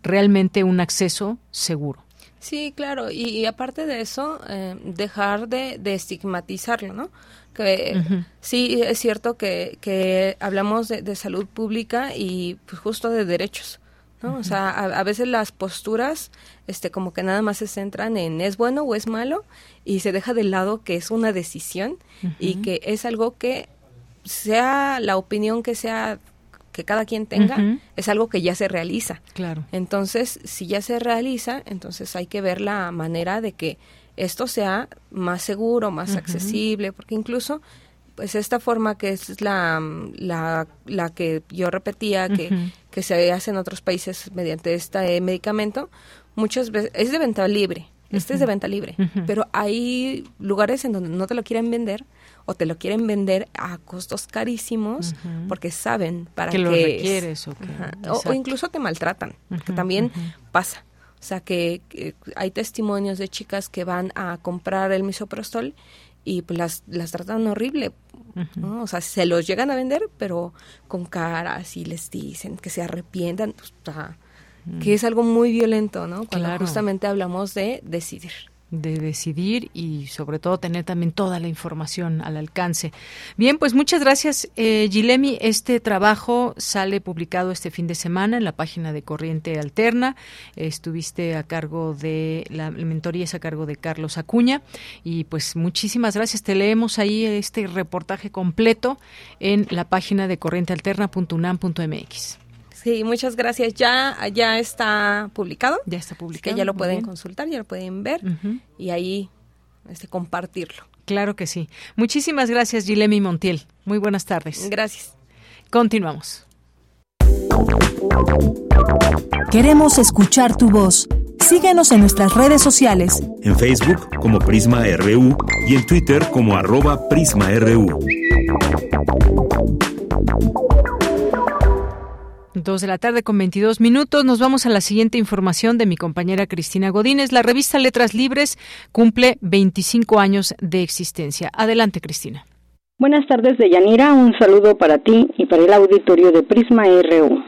S1: realmente un acceso seguro.
S22: Sí, claro, y, aparte de eso, eh, dejar de, estigmatizarlo, ¿no? Que sí es cierto que, que hablamos de, de, salud pública y pues justo de derechos, ¿no? O sea, a, veces las posturas, este, como que nada más se centran en es bueno o es malo y se deja de lado que es una decisión y que es algo que sea la opinión que sea que cada quien tenga, es algo que ya se realiza.
S1: Claro.
S22: Entonces, si ya se realiza, entonces hay que ver la manera de que esto sea más seguro, más accesible, porque incluso pues esta forma que es la, la, la que yo repetía, que, que se hace en otros países mediante este medicamento, muchas veces es de venta libre. Este es de venta libre, pero hay lugares en donde no te lo quieren vender o te lo quieren vender a costos carísimos porque saben para
S1: que
S22: qué
S1: lo requieres
S22: o, incluso te maltratan, que también pasa. O sea que, que, hay testimonios de chicas que van a comprar el misoprostol y pues las, las tratan horrible. ¿no? O sea, se los llegan a vender, pero con caras y les dicen que se arrepientan, pues, que es algo muy violento, ¿no? Cuando justamente hablamos de decidir
S1: de decidir y sobre todo tener también toda la información al alcance. Bien, pues muchas gracias, eh, Gilemi. Este trabajo sale publicado este fin de semana en la página de Corriente Alterna. estuviste a cargo de la, mentoría es a cargo de Carlos Acuña y pues muchísimas gracias. Te leemos ahí este reportaje completo en la página de corrientealterna.unam.mx.
S22: Sí, muchas gracias. Ya, ya está publicado.
S1: Ya está publicado.
S22: Que ya lo pueden consultar, ya lo pueden ver y ahí este, compartirlo.
S1: Claro que sí. Muchísimas gracias, Gilemi Montiel. Muy buenas tardes.
S22: Gracias.
S1: Continuamos.
S3: Queremos escuchar tu voz. Síguenos en nuestras redes sociales.
S2: En Facebook como Prisma RU y en Twitter como arroba PrismaRU.
S1: Dos de la tarde con 22 minutos. Nos vamos a la siguiente información de mi compañera Cristina Godínez. La revista Letras Libres cumple 25 años de existencia. Adelante, Cristina.
S27: Buenas tardes, Deyanira. Un saludo para ti y para el auditorio de Prisma RU.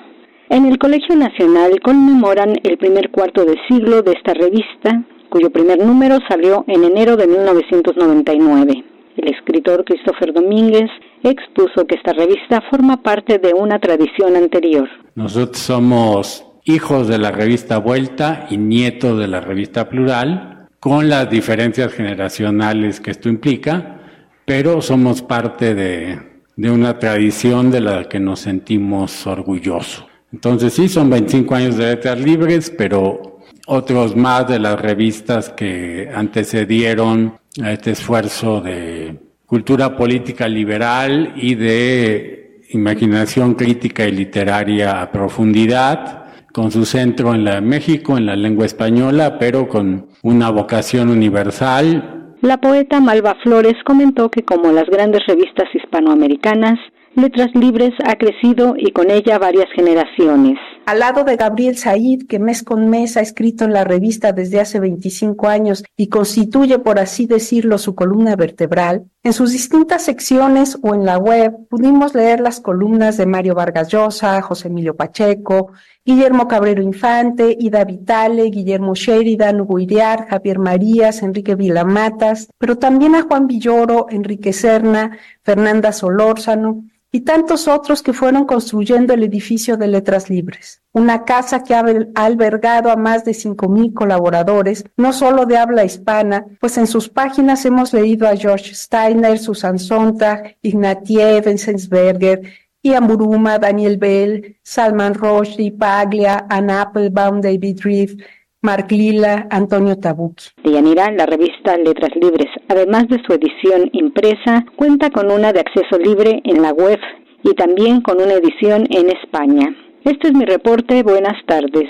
S27: En el Colegio Nacional conmemoran el primer cuarto de siglo de esta revista, cuyo primer número salió en enero de 1999. El escritor Christopher Domínguez expuso que esta revista forma parte de una tradición anterior.
S28: Nosotros somos hijos de la revista Vuelta y nietos de la revista Plural, con las diferencias generacionales que esto implica, pero somos parte de, de una tradición de la que nos sentimos orgullosos. Entonces sí, son 25 años de letras libres, pero otros más de las revistas que antecedieron a este esfuerzo de cultura política liberal y de imaginación crítica y literaria a profundidad, con su centro en la México, en la lengua española, pero con una vocación universal.
S27: La poeta Malva Flores comentó que como las grandes revistas hispanoamericanas, Letras Libres ha crecido y con ella varias generaciones.
S29: Al lado de Gabriel Said, que mes con mes ha escrito en la revista desde hace 25 años y constituye, por así decirlo, su columna vertebral, en sus distintas secciones o en la web pudimos leer las columnas de Mario Vargas Llosa, José Emilio Pacheco, Guillermo Cabrero Infante, Ida Vitale, Guillermo Sheridan, Hugo Iriar, Javier Marías, Enrique Vilamatas, pero también a Juan Villoro, Enrique Serna, Fernanda Solórzano, y tantos otros que fueron construyendo el edificio de Letras Libres, una casa que ha albergado a más de 5.000 colaboradores, no solo de habla hispana, pues en sus páginas hemos leído a George Steiner, Susan Sontag, Ignatieff, Enzensberger, Ian Buruma, Daniel Bell, Salman Rushdie, Paglia, Ann Applebaum, David Reeve, Mark Lila, Antonio Tabucchi.
S27: Deyanira, la revista Letras Libres, además de su edición impresa, cuenta con una de acceso libre en la web y también con una edición en España. Este es mi reporte. Buenas tardes.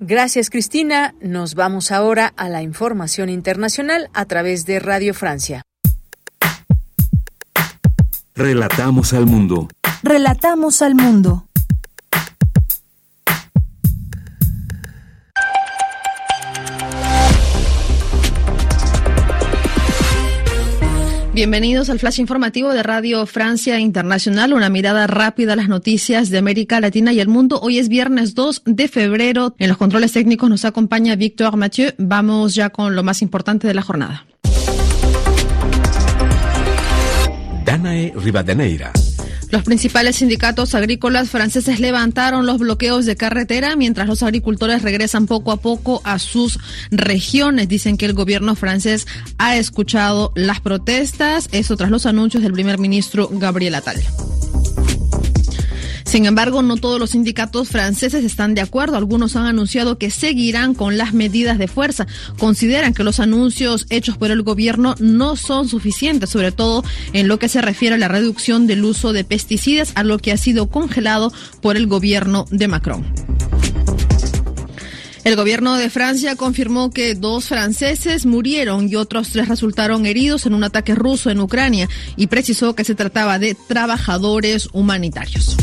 S1: Gracias, Cristina. Nos vamos ahora a la información internacional a través de Radio Francia.
S2: Relatamos al mundo.
S3: Relatamos al mundo.
S30: Bienvenidos al flash informativo de Radio Francia Internacional, una mirada rápida a las noticias de América Latina y el mundo. Hoy es viernes 2 de febrero. En los controles técnicos nos acompaña Víctor Mathieu. Vamos ya con lo más importante de la jornada.
S19: Danae Rivadeneira.
S30: Los principales sindicatos agrícolas franceses levantaron los bloqueos de carretera mientras los agricultores regresan poco a poco a sus regiones. Dicen que el gobierno francés ha escuchado las protestas, eso tras los anuncios del primer ministro Gabriel Attal. Sin embargo, no todos los sindicatos franceses están de acuerdo. Algunos han anunciado que seguirán con las medidas de fuerza. Consideran que los anuncios hechos por el gobierno no son suficientes, sobre todo en lo que se refiere a la reducción del uso de pesticidas, a lo que ha sido congelado por el gobierno de Macron. El gobierno de Francia confirmó que dos franceses murieron y otros tres resultaron heridos en un ataque ruso en Ucrania y precisó que se trataba de trabajadores humanitarios.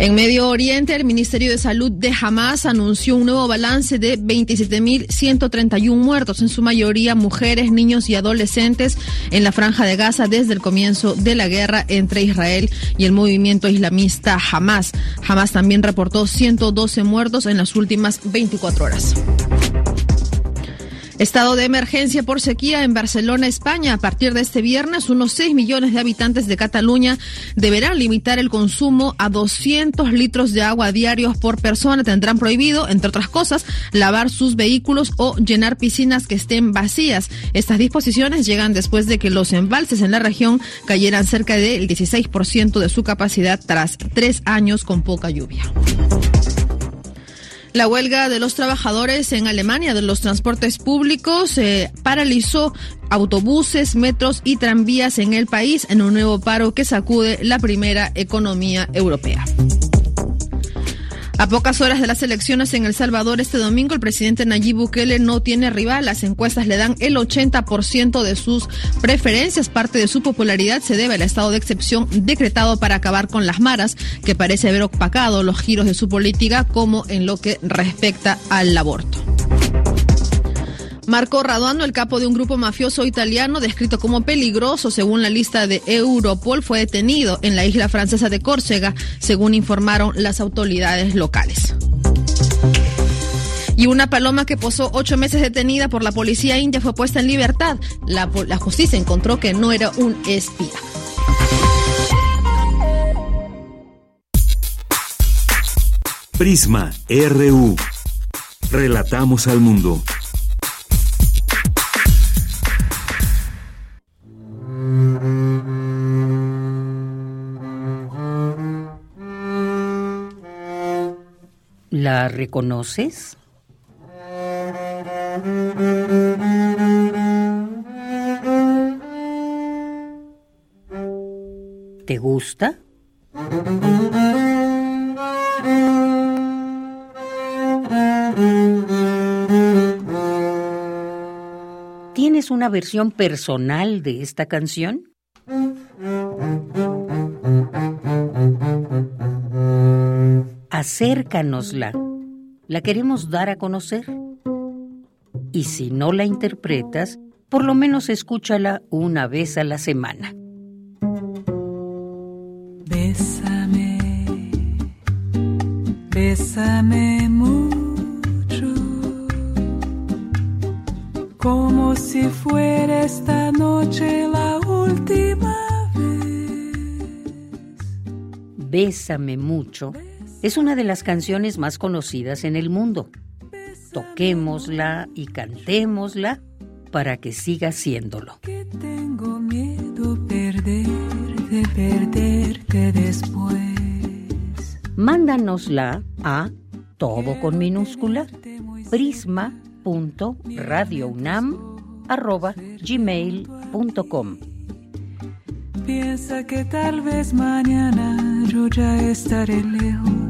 S30: En Medio Oriente, el Ministerio de Salud de Hamas anunció un nuevo balance de 27.131 muertos, en su mayoría mujeres, niños y adolescentes, en la franja de Gaza desde el comienzo de la guerra entre Israel y el movimiento islamista Hamas. Hamas también reportó 112 muertos en las últimas 24 horas. Estado de emergencia por sequía en Barcelona, España. A partir de este viernes, unos 6 millones de habitantes de Cataluña deberán limitar el consumo a 200 litros de agua diarios por persona. Tendrán prohibido, entre otras cosas, lavar sus vehículos o llenar piscinas que estén vacías. Estas disposiciones llegan después de que los embalses en la región cayeran cerca del 16% de su capacidad tras tres años con poca lluvia. La huelga de los trabajadores en Alemania de los transportes públicos eh, paralizó autobuses, metros y tranvías en el país en un nuevo paro que sacude la primera economía europea. A pocas horas de las elecciones en El Salvador este domingo, el presidente Nayib Bukele no tiene rival. Las encuestas le dan el 80% de sus preferencias. Parte de su popularidad se debe al estado de excepción decretado para acabar con las maras, que parece haber opacado los giros de su política, como en lo que respecta al aborto. Marco Raduano, el capo de un grupo mafioso italiano descrito como peligroso según la lista de Europol, fue detenido en la isla francesa de Córcega, según informaron las autoridades locales. Y una paloma que posó ocho meses detenida por la policía india fue puesta en libertad. La, justicia encontró que no era un espía.
S2: Prisma RU. Relatamos al mundo.
S6: ¿La reconoces? ¿Te gusta? ¿Tienes una versión personal de esta canción? Acércanosla. La queremos dar a conocer. Y si no la interpretas, por lo menos escúchala una vez a la semana.
S31: Bésame, bésame mucho, como si fuera esta noche la última vez.
S6: Bésame mucho es una de las canciones más conocidas en el mundo. Toquémosla y cantémosla para que siga siéndolo.
S31: tengo miedo perder, de perderte después.
S6: Mándanosla a todo con minúscula prisma.radiounam@gmail.com.
S31: Piensa que tal vez mañana yo ya estaré lejos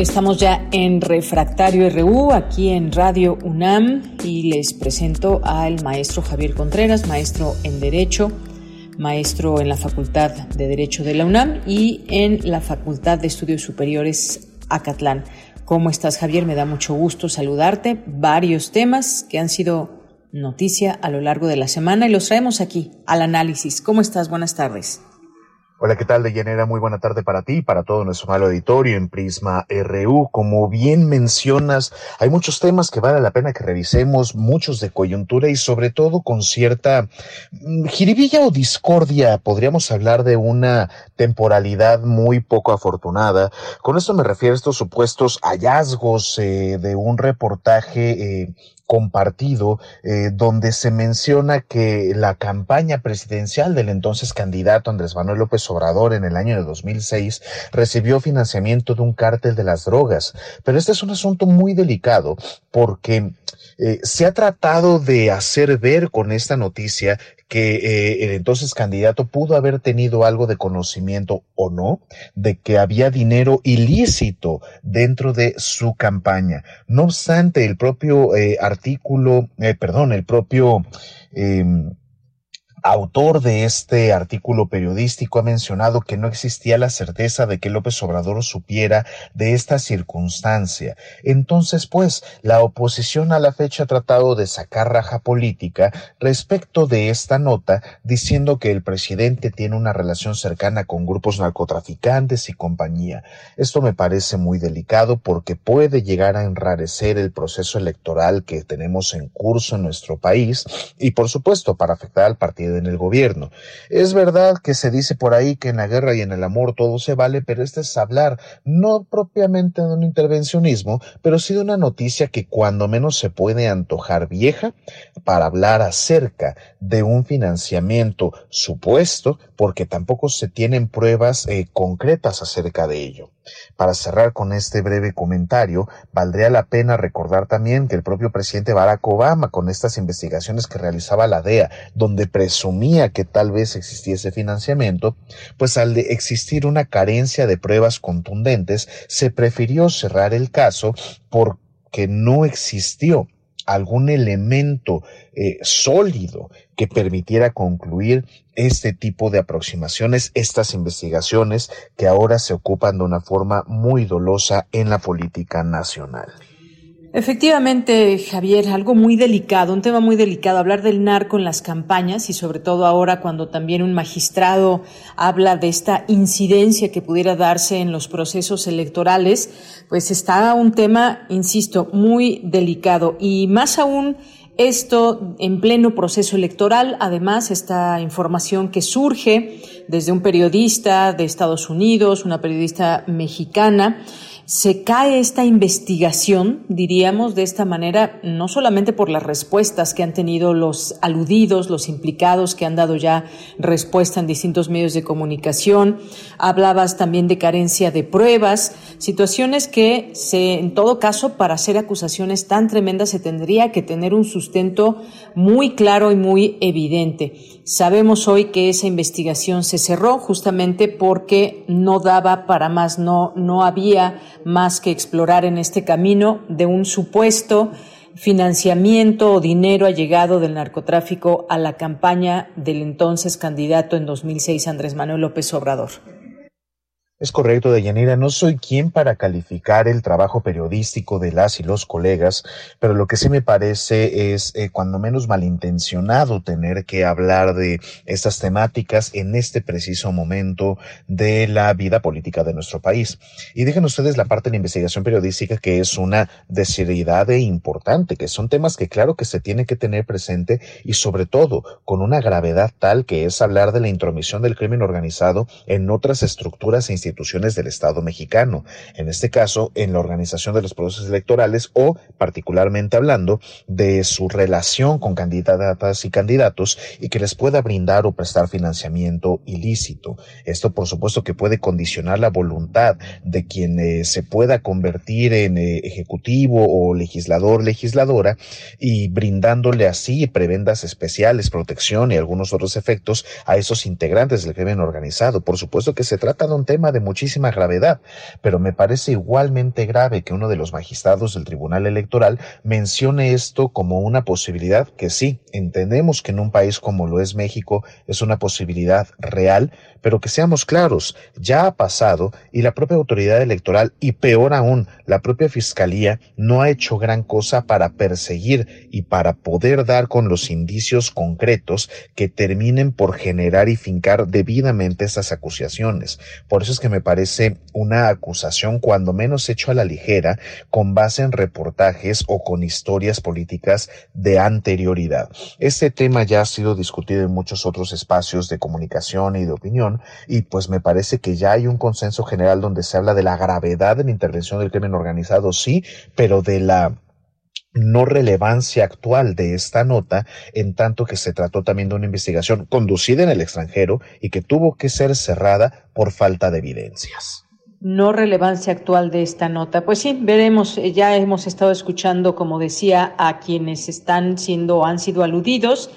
S1: Estamos ya en Refractario RU, aquí en Radio UNAM, y les presento al maestro Javier Contreras, maestro en Derecho, maestro en la Facultad de Derecho de la UNAM y en la Facultad de Estudios Superiores Acatlán. ¿Cómo estás, Javier? Me da mucho gusto saludarte. Varios temas que han sido noticia a lo largo de la semana y los traemos aquí al análisis. ¿Cómo estás? Buenas tardes.
S32: Hola, ¿qué tal, Deyanira? Muy buena tarde para ti y para todo nuestro malo auditorio en Prisma RU. Como bien mencionas, hay muchos temas que vale la pena que revisemos, muchos de coyuntura y sobre todo con cierta mm, jiribilla o discordia. Podríamos hablar de una temporalidad muy poco afortunada. Con esto me refiero a estos supuestos hallazgos eh, de un reportaje eh, compartido eh, donde se menciona que la campaña presidencial del entonces candidato Andrés Manuel López Obrador en el año de 2006 recibió financiamiento de un cártel de las drogas. Pero este es un asunto muy delicado porque eh, se ha tratado de hacer ver con esta noticia que eh, el entonces candidato pudo haber tenido algo de conocimiento o no de que había dinero ilícito dentro de su campaña. No obstante, el propio eh, artículo, eh, perdón, el propio em, autor de este artículo periodístico ha mencionado que no existía la certeza de que López Obrador supiera de esta circunstancia. Entonces, pues, la oposición a la fecha ha tratado de sacar raja política respecto de esta nota, diciendo que el presidente tiene una relación cercana con grupos narcotraficantes y compañía. Esto me parece muy delicado porque puede llegar a enrarecer el proceso electoral que tenemos en curso en nuestro país y, por supuesto, para afectar al partido en el gobierno. Es verdad que se dice por ahí que en la guerra y en el amor todo se vale, pero este es hablar no propiamente de un intervencionismo, pero sí de una noticia que cuando menos se puede antojar vieja para hablar acerca de un financiamiento supuesto, porque tampoco se tienen pruebas eh, concretas acerca de ello. Para cerrar con este breve comentario, valdría la pena recordar también que el propio presidente Barack Obama, con estas investigaciones que realizaba la DEA, donde presumía que tal vez existiese financiamiento, pues al de existir una carencia de pruebas contundentes, se prefirió cerrar el caso porque no existió algún elemento eh, sólido que permitiera concluir este tipo de aproximaciones, estas investigaciones que ahora se ocupan de una forma muy dolosa en la política nacional.
S1: Efectivamente, Javier, algo muy delicado, un tema muy delicado, hablar del narco en las campañas y sobre todo ahora cuando también un magistrado habla de esta incidencia que pudiera darse en los procesos electorales, pues está un tema, insisto, muy delicado. Y más aún esto en pleno proceso electoral, además, esta información que surge desde un periodista de Estados Unidos, una periodista mexicana, se cae esta investigación, diríamos de esta manera, no solamente por las respuestas que han tenido los aludidos, los implicados que han dado ya respuesta en distintos medios de comunicación, hablabas también de carencia de pruebas, situaciones que se, en todo caso, para hacer acusaciones tan tremendas se tendría que tener un sustento muy claro y muy evidente. Sabemos hoy que esa investigación se cerró justamente porque no daba para más, no, no había más que explorar en este camino de un supuesto financiamiento o dinero allegado del narcotráfico a la campaña del entonces candidato en 2006 Andrés Manuel López Obrador.
S32: Es correcto, Deyanira. No soy quien para calificar el trabajo periodístico de las y los colegas, pero lo que sí me parece es, eh, cuando menos malintencionado, tener que hablar de estas temáticas en este preciso momento de la vida política de nuestro país. Y dejen ustedes la parte de la investigación periodística, que es una de seriedad e importante, que son temas que claro que se tiene que tener presente y sobre todo con una gravedad tal que es hablar de la intromisión del crimen organizado en otras estructuras e instituciones instituciones del Estado mexicano, en este caso en la organización de los procesos electorales o, particularmente hablando, de su relación con candidatas y candidatos y que les pueda brindar o prestar financiamiento ilícito. Esto, por supuesto, que puede condicionar la voluntad de quien eh, se pueda convertir en eh, ejecutivo o legislador, legisladora, y brindándole así prebendas especiales, protección y algunos otros efectos a esos integrantes del crimen organizado. Por supuesto que se trata de un tema de muchísima gravedad, pero me parece igualmente grave que uno de los magistrados del Tribunal Electoral mencione esto como una posibilidad que sí, entendemos que en un país como lo es México es una posibilidad real, pero que seamos claros, ya ha pasado y la propia autoridad electoral y peor aún, la propia fiscalía no ha hecho gran cosa para perseguir y para poder dar con los indicios concretos que terminen por generar y fincar debidamente esas acusaciones. Por eso es que me parece una acusación cuando menos hecho a la ligera con base en reportajes o con historias políticas de anterioridad. Este tema ya ha sido discutido en muchos otros espacios de comunicación y de opinión y pues me parece que ya hay un consenso general donde se habla de la gravedad de la intervención del crimen organizado, sí, pero de la no relevancia actual de esta nota, en tanto que se trató también de una investigación conducida en el extranjero y que tuvo que ser cerrada por falta de evidencias.
S1: No relevancia actual de esta nota. Pues sí, veremos, eh, ya hemos estado escuchando, como decía, a quienes están siendo, han sido aludidos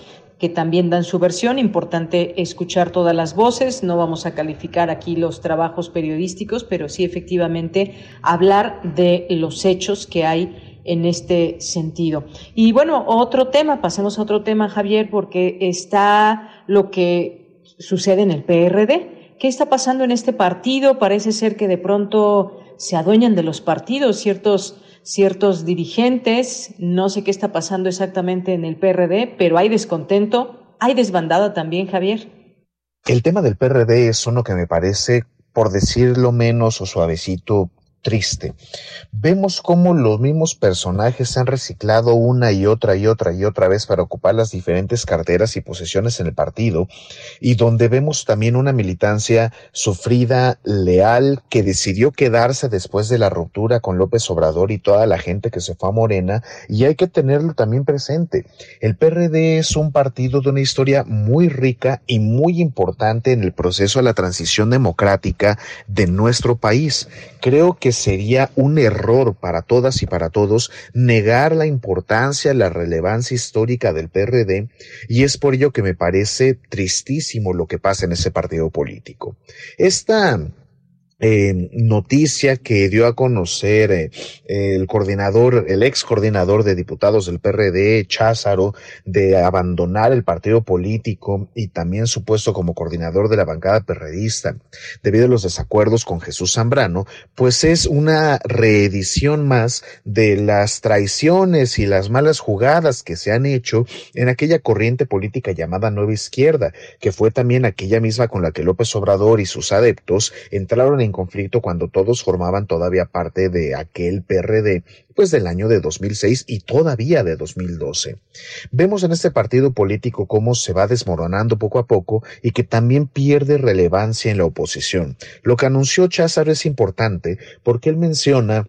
S1: que también dan su versión. Importante escuchar todas las voces. No vamos a calificar aquí los trabajos periodísticos, pero sí efectivamente hablar de los hechos que hay en este sentido. Y bueno, otro tema, pasemos a otro tema, Javier, porque está lo que sucede en el PRD. ¿Qué está pasando en este partido? Parece ser que de pronto se adueñan de los partidos ciertos ciertos dirigentes, no sé qué está pasando exactamente en el PRD, pero hay descontento, hay desbandada también, Javier.
S32: El tema del PRD es uno que me parece, por decirlo menos o suavecito, triste. Vemos cómo los mismos personajes se han reciclado una y otra y otra y otra vez para ocupar las diferentes carteras y posiciones en el partido y donde vemos también una militancia sufrida, leal, que decidió quedarse después de la ruptura con López Obrador y toda la gente que se fue a Morena y hay que tenerlo también presente. El PRD es un partido de una historia muy rica y muy importante en el proceso de la transición democrática de nuestro país. Creo que sería un error para todas y para todos negar la importancia, la relevancia histórica del PRD y es por ello que me parece tristísimo lo que pasa en ese partido político. Esta eh, noticia que dio a conocer eh, el coordinador, el ex coordinador de diputados del PRD, Cházaro, de abandonar el partido político y también su puesto como coordinador de la bancada perredista debido a los desacuerdos con Jesús Zambrano, pues es una reedición más de las traiciones y las malas jugadas que se han hecho en aquella corriente política llamada Nueva Izquierda, que fue también aquella misma con la que López Obrador y sus adeptos entraron en conflicto cuando todos formaban todavía parte de aquel PRD, pues del año de 2006 y todavía de 2012. Vemos en este partido político cómo se va desmoronando poco a poco y que también pierde relevancia en la oposición. Lo que anunció Cházaro es importante porque él menciona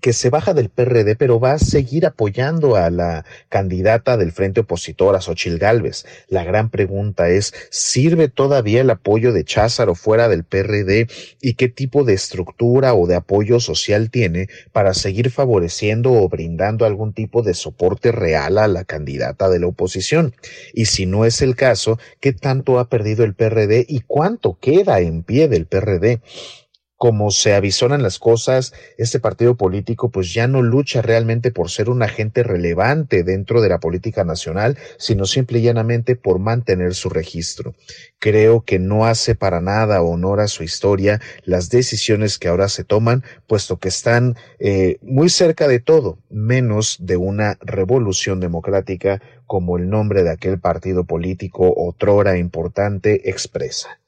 S32: que se baja del PRD, pero va a seguir apoyando a la candidata del frente opositor, a Xochil Gálvez. La gran pregunta es, ¿sirve todavía el apoyo de Cházaro fuera del PRD y qué tipo de estructura o de apoyo social tiene para seguir favoreciendo o brindando algún tipo de soporte real a la candidata de la oposición? Y si no es el caso, ¿qué tanto ha perdido el PRD y cuánto queda en pie del PRD? Como se avisonan las cosas, este partido político pues ya no lucha realmente por ser un agente relevante dentro de la política nacional, sino simple y llanamente por mantener su registro. Creo que no hace para nada honor a su historia las decisiones que ahora se toman, puesto que están eh, muy cerca de todo, menos de una revolución democrática como el nombre de aquel partido político otrora importante expresa.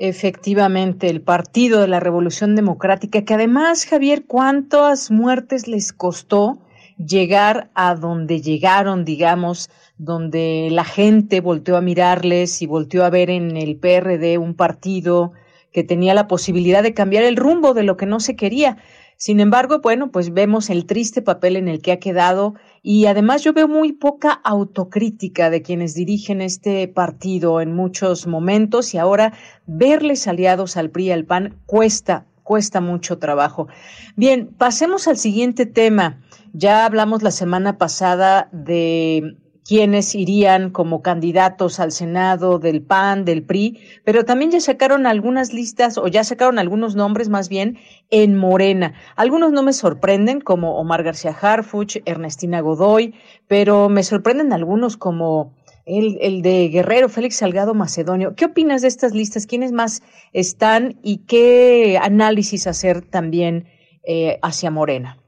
S1: Efectivamente, el Partido de la Revolución Democrática, que además, Javier, ¿cuántas muertes les costó llegar a donde llegaron, digamos, donde la gente volteó a mirarles y volteó a ver en el PRD un partido que tenía la posibilidad de cambiar el rumbo de lo que no se quería? Sin embargo, bueno, pues vemos el triste papel en el que ha quedado y además yo veo muy poca autocrítica de quienes dirigen este partido en muchos momentos y ahora verles aliados al PRI y al PAN cuesta, cuesta mucho trabajo. Bien, pasemos al siguiente tema. Ya hablamos la semana pasada de quienes irían como candidatos al Senado del PAN, del PRI, pero también ya sacaron algunas listas o ya sacaron algunos nombres más bien en Morena. Algunos no me sorprenden como Omar García Harfuch, Ernestina Godoy, pero me sorprenden algunos como el, el, de Guerrero, Félix Salgado Macedonio. ¿Qué opinas de estas listas? ¿Quiénes más están y qué análisis hacer también eh, hacia Morena?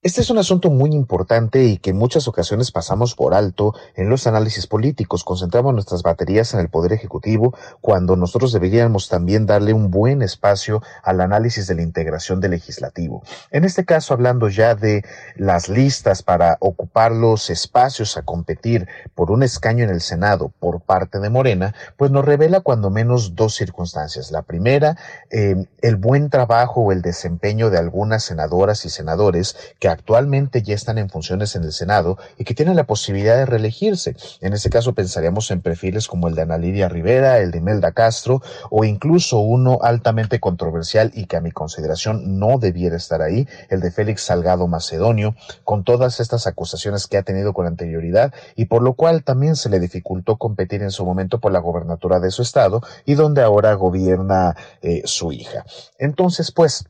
S32: Este es un asunto muy importante y que en muchas ocasiones pasamos por alto en los análisis políticos. Concentramos nuestras baterías en el Poder Ejecutivo cuando nosotros deberíamos también darle un buen espacio al análisis de la integración del legislativo. En este caso, hablando ya de las listas para ocupar los espacios a competir por un escaño en el Senado por parte de Morena, pues nos revela cuando menos dos circunstancias. La primera, eh, el buen trabajo o el desempeño de algunas senadoras y senadores que actualmente ya están en funciones en el Senado y que tienen la posibilidad de reelegirse. En este caso pensaríamos en perfiles como el de Ana Lidia Rivera, el de Imelda Castro o incluso uno altamente controversial y que a mi consideración no debiera estar ahí, el de Félix Salgado Macedonio, con todas estas acusaciones que ha tenido con anterioridad y por lo cual también se le dificultó competir en su momento por la gobernatura de su estado y donde ahora gobierna eh, su hija. Entonces, pues,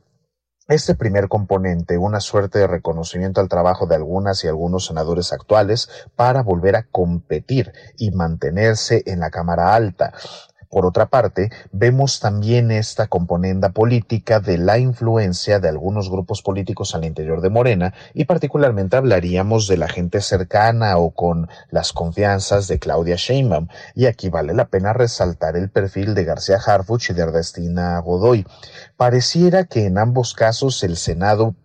S32: este primer componente, una suerte de reconocimiento al trabajo de algunas y algunos senadores actuales para volver a competir y mantenerse en la Cámara Alta. Por otra parte, vemos también esta componenda política de la influencia de algunos grupos políticos al interior de Morena y particularmente hablaríamos de la gente cercana o con las confianzas de Claudia Sheinbaum. Y aquí vale la pena resaltar el perfil de García Harfuch y de Ernestina Godoy. Pareciera que en ambos casos el Senado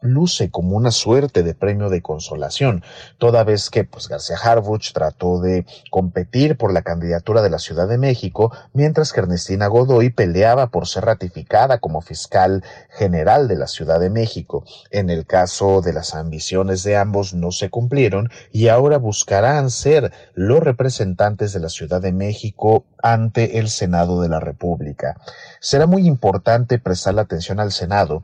S32: luce como una suerte de premio de consolación, toda vez que pues García Harfuch trató de competir por la candidatura de la Ciudad de México, mientras que Ernestina Godoy peleaba por ser ratificada como fiscal general de la Ciudad de México. En el caso de las ambiciones de ambos no se cumplieron y ahora buscarán ser los representantes de la Ciudad de México ante el Senado de la República. Será muy importante prestar la atención al Senado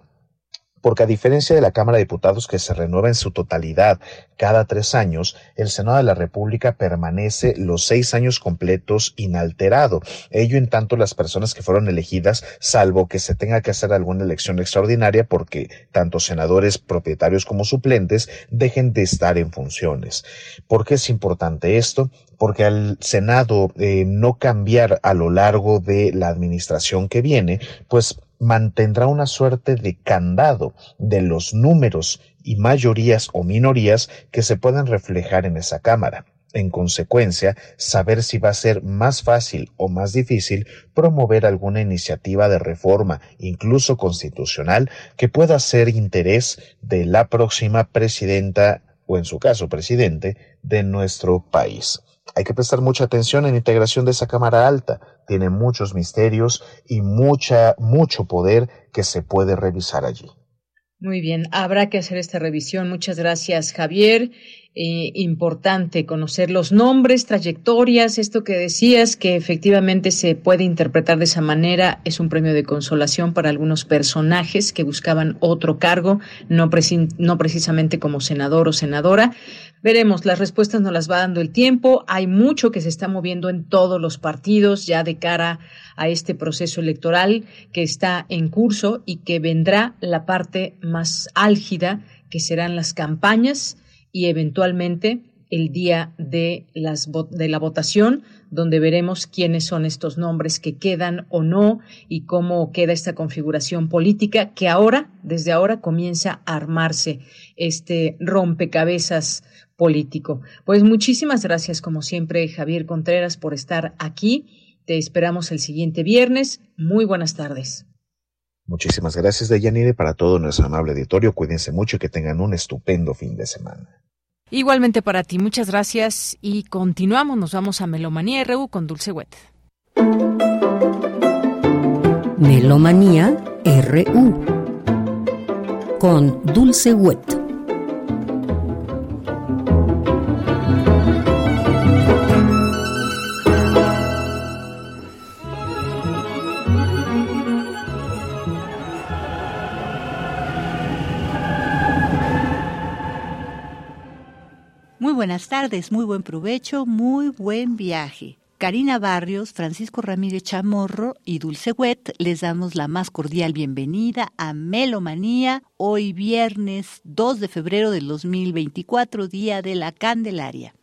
S32: porque a diferencia de la Cámara de Diputados que se renueva en su totalidad cada tres años, el Senado de la República permanece los seis años completos inalterado. Ello en tanto las personas que fueron elegidas, salvo que se tenga que hacer alguna elección extraordinaria porque tanto senadores propietarios como suplentes dejen de estar en funciones. ¿Por qué es importante esto? porque al Senado eh, no cambiar a lo largo de la administración que viene, pues mantendrá una suerte de candado de los números y mayorías o minorías que se pueden reflejar en esa Cámara. En consecuencia, saber si va a ser más fácil o más difícil promover alguna iniciativa de reforma, incluso constitucional, que pueda ser interés de la próxima presidenta o en su caso presidente de nuestro país. Hay que prestar mucha atención en la integración de esa Cámara Alta. Tiene muchos misterios y mucha, mucho poder que se puede revisar allí.
S1: Muy bien, habrá que hacer esta revisión. Muchas gracias, Javier. Eh, importante conocer los nombres, trayectorias, esto que decías, que efectivamente se puede interpretar de esa manera, es un premio de consolación para algunos personajes que buscaban otro cargo, no, no precisamente como senador o senadora. Veremos, las respuestas nos las va dando el tiempo. Hay mucho que se está moviendo en todos los partidos ya de cara a este proceso electoral que está en curso y que vendrá la parte más álgida, que serán las campañas y eventualmente el día de, las, de la votación, donde veremos quiénes son estos nombres que quedan o no y cómo queda esta configuración política que ahora, desde ahora, comienza a armarse este rompecabezas político. Pues muchísimas gracias, como siempre, Javier Contreras, por estar aquí. Te esperamos el siguiente viernes. Muy buenas tardes.
S32: Muchísimas gracias, Deyanire, para todo nuestro amable auditorio. Cuídense mucho y que tengan un estupendo fin de semana.
S1: Igualmente para ti, muchas gracias y continuamos. Nos vamos a Melomanía RU con Dulce Wet.
S6: Melomanía RU con Dulce Wet.
S33: Buenas tardes, muy buen provecho, muy buen viaje. Karina Barrios, Francisco Ramírez Chamorro y Dulce Wet les damos la más cordial bienvenida a Melomanía, hoy viernes 2 de febrero del 2024, Día de la Candelaria.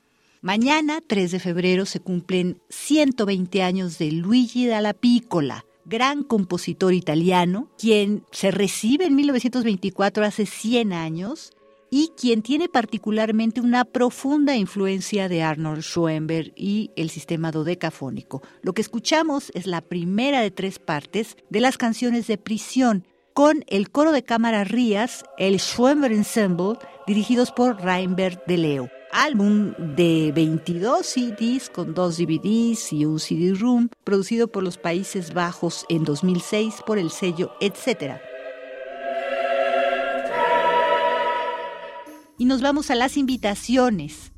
S33: Mañana, 3 de febrero, se cumplen 120 años de Luigi Dalla Piccola, gran compositor italiano, quien se recibe en 1924 hace 100 años y quien tiene particularmente una profunda influencia de Arnold Schoenberg y el sistema dodecafónico. Lo que escuchamos es la primera de tres partes de las canciones de prisión con el coro de cámara Rías, el Schoenberg Ensemble, dirigidos por Reinbert de Leo. Álbum de 22 CDs con dos DVDs y un CD-ROOM, producido por los Países Bajos en 2006 por el sello Etcétera. Y nos vamos a las invitaciones.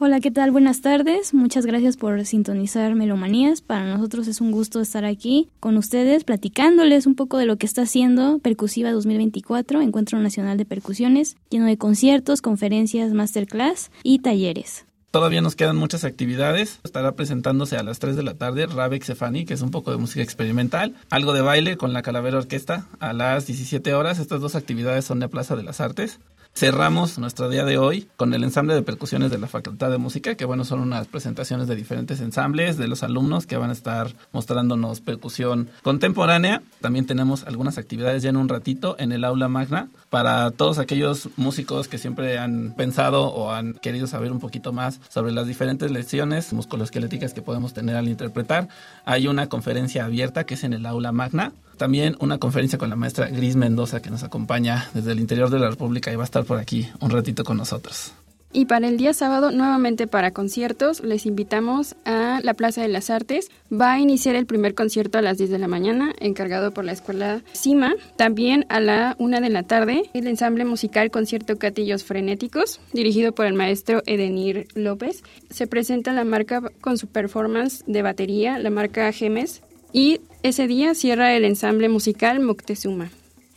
S34: Hola, ¿qué tal? Buenas tardes. Muchas gracias por sintonizar Melomanías. Para nosotros es un gusto estar aquí con ustedes platicándoles un poco de lo que está haciendo Percusiva 2024, Encuentro Nacional de Percusiones, lleno de conciertos, conferencias, masterclass y talleres.
S35: Todavía nos quedan muchas actividades. Estará presentándose a las 3 de la tarde Rabex Sefani, que es un poco de música experimental. Algo de baile con la Calavera Orquesta a las 17 horas. Estas dos actividades son de Plaza de las Artes. Cerramos nuestro día de hoy con el ensamble de percusiones de la Facultad de Música, que bueno, son unas presentaciones de diferentes ensambles de los alumnos que van a estar mostrándonos percusión contemporánea. También tenemos algunas actividades ya en un ratito en el aula magna para todos aquellos músicos que siempre han pensado o han querido saber un poquito más sobre las diferentes lecciones musculoesqueléticas que podemos tener al interpretar. Hay una conferencia abierta que es en el aula magna también una conferencia con la maestra Gris Mendoza que nos acompaña desde el interior de la República y va a estar por aquí un ratito con nosotros.
S36: Y para el día sábado, nuevamente para conciertos, les invitamos a la Plaza de las Artes. Va a iniciar el primer concierto a las 10 de la mañana, encargado por la Escuela CIMA. También a la 1 de la tarde, el ensamble musical Concierto Catillos Frenéticos, dirigido por el maestro Edenir López. Se presenta la marca con su performance de batería, la marca Gemes, y ese día cierra el ensamble musical Moctezuma.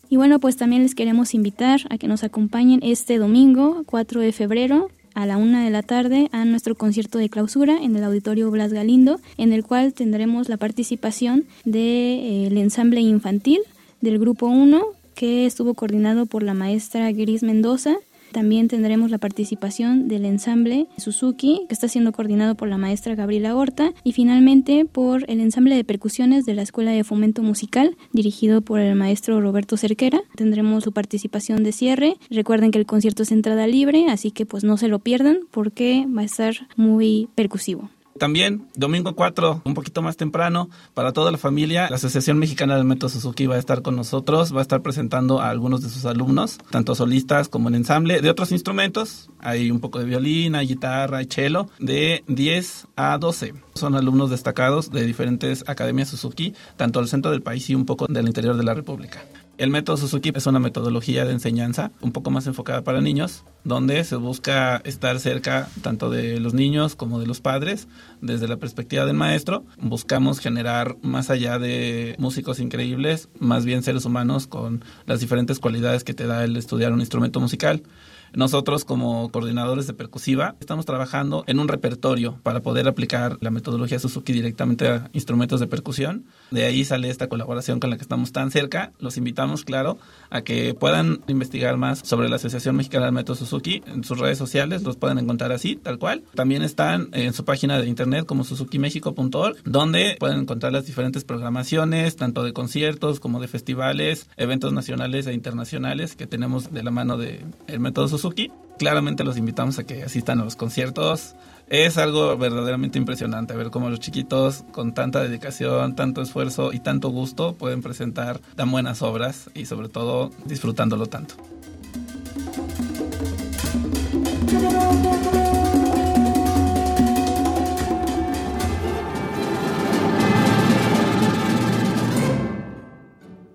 S34: Y bueno, pues también les queremos invitar a que nos acompañen este domingo, 4 de febrero, a la una de la tarde a nuestro concierto de clausura en el Auditorio Blas Galindo, en el cual tendremos la participación del de, eh, ensamble infantil del Grupo 1, que estuvo coordinado por la maestra Gris Mendoza también tendremos la participación del ensamble Suzuki, que está siendo coordinado por la maestra Gabriela Horta, y finalmente por el ensamble de percusiones de la Escuela de Fomento Musical, dirigido por el maestro Roberto Cerquera. Tendremos su participación de cierre. Recuerden que el concierto es entrada libre, así que pues no se lo pierdan porque va a estar muy percusivo.
S35: También, domingo 4, un poquito más temprano, para toda la familia, la Asociación Mexicana del Método Suzuki va a estar con nosotros, va a estar presentando a algunos de sus alumnos, tanto solistas como en ensamble, de otros instrumentos. Hay un poco de violín, hay guitarra, y cello, de 10 a 12. Son alumnos destacados de diferentes academias Suzuki, tanto del centro del país y un poco del interior de la República. El método Suzuki es una metodología de enseñanza un poco más enfocada para niños, donde se busca estar cerca tanto de los niños como de los padres desde la perspectiva del maestro. Buscamos generar más allá de músicos increíbles, más bien seres humanos con las diferentes cualidades que te da el estudiar un instrumento musical. Nosotros como coordinadores de percusiva estamos trabajando en un repertorio para poder aplicar la metodología Suzuki directamente a instrumentos de percusión. De ahí sale esta colaboración con la que estamos tan cerca. Los invitamos, claro, a que puedan investigar más sobre la Asociación Mexicana del Método Suzuki en sus redes sociales. Los pueden encontrar así, tal cual. También están en su página de internet como suzukimexico.org, donde pueden encontrar las diferentes programaciones, tanto de conciertos como de festivales, eventos nacionales e internacionales que tenemos de la mano de Método Suzuki Claramente los invitamos a que asistan a los conciertos. Es algo verdaderamente impresionante ver cómo los chiquitos con tanta dedicación, tanto esfuerzo y tanto gusto pueden presentar tan buenas obras y sobre todo disfrutándolo tanto.